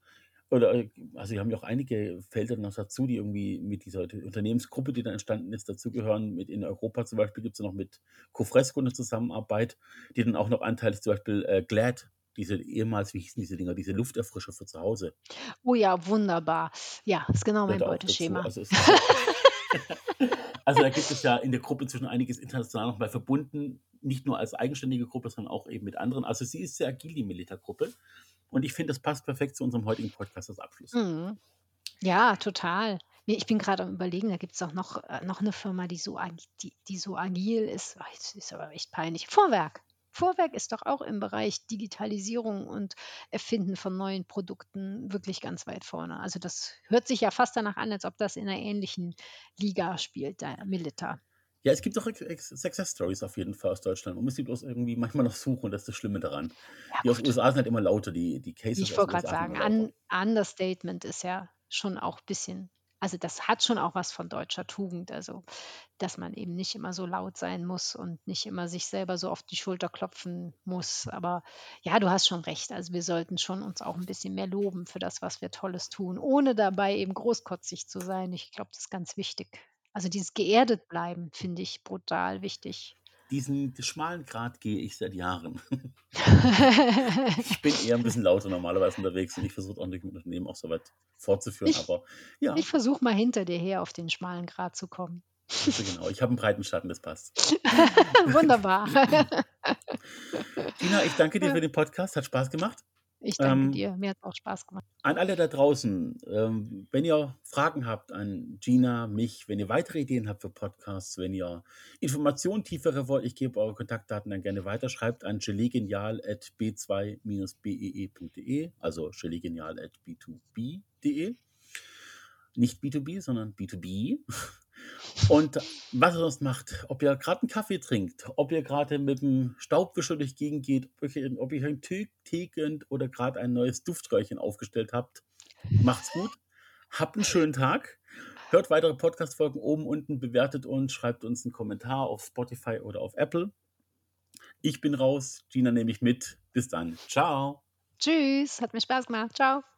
oder, äh, also wir haben ja auch einige Felder noch dazu, die irgendwie mit dieser Unternehmensgruppe, die dann entstanden ist, dazugehören. Mit in Europa zum Beispiel gibt es noch mit Cofresco eine Zusammenarbeit, die dann auch noch Anteil ist, zum Beispiel äh, Glad, diese ehemals, wie hießen diese Dinger, diese Lufterfrischer für zu Hause, Oh ja, wunderbar. Ja, ist genau mein da. Beuteschema. Also also da gibt es ja in der Gruppe inzwischen einiges international nochmal verbunden, nicht nur als eigenständige Gruppe, sondern auch eben mit anderen. Also sie ist sehr agil, die Milita-Gruppe. Und ich finde, das passt perfekt zu unserem heutigen Podcast als Abschluss. Mhm. Ja, total. Ich bin gerade am Überlegen, da gibt es auch noch, äh, noch eine Firma, die so, die, die so agil ist. Ach, das ist aber echt peinlich. Vorwerk. Vorwerk ist doch auch im Bereich Digitalisierung und Erfinden von neuen Produkten wirklich ganz weit vorne. Also das hört sich ja fast danach an, als ob das in einer ähnlichen Liga spielt, der Milita. Ja, es gibt auch Success Stories auf jeden Fall aus Deutschland. Man muss die bloß irgendwie manchmal noch suchen, das ist das Schlimme daran. Ja Die aus den USA sind halt immer lauter, die, die Cases ich wollte gerade sagen. Un Understatement ist ja schon auch ein bisschen, also das hat schon auch was von deutscher Tugend, also dass man eben nicht immer so laut sein muss und nicht immer sich selber so auf die Schulter klopfen muss. Aber ja, du hast schon recht. Also wir sollten schon uns auch ein bisschen mehr loben für das, was wir Tolles tun, ohne dabei eben großkotzig zu sein. Ich glaube, das ist ganz wichtig. Also dieses geerdet bleiben finde ich brutal wichtig. Diesen schmalen Grat gehe ich seit Jahren. Ich bin eher ein bisschen lauter normalerweise unterwegs und ich versuche auch nicht mit Unternehmen auch so weit fortzuführen. Ich, Aber ja, ich versuche mal hinter dir her auf den schmalen Grat zu kommen. also genau, ich habe einen breiten Schatten, das passt. Wunderbar. Tina, ich danke dir für den Podcast, hat Spaß gemacht. Ich danke Ähm, dir. Mir hat es auch Spaß gemacht. An alle da draußen, ähm, wenn ihr Fragen habt an Gina, mich, wenn ihr weitere Ideen habt für Podcasts, wenn ihr Informationen tiefere wollt, ich gebe eure Kontaktdaten dann gerne weiter, schreibt an gelegenial.b2-bee.de, also gelegenial.b2b.de. Nicht B2B, sondern B2B. Und was ihr sonst macht, ob ihr gerade einen Kaffee trinkt, ob ihr gerade mit dem Staubwischer durch Gegend geht, ob ihr, ob ihr einen Tee, Tee gönnt oder gerade ein neues Duftröhrchen aufgestellt habt, macht's gut. Habt einen schönen Tag. Hört weitere Podcast-Folgen oben, unten, bewertet uns, schreibt uns einen Kommentar auf Spotify oder auf Apple. Ich bin raus, Gina nehme ich mit. Bis dann. Ciao. Tschüss. Hat mir Spaß gemacht. Ciao.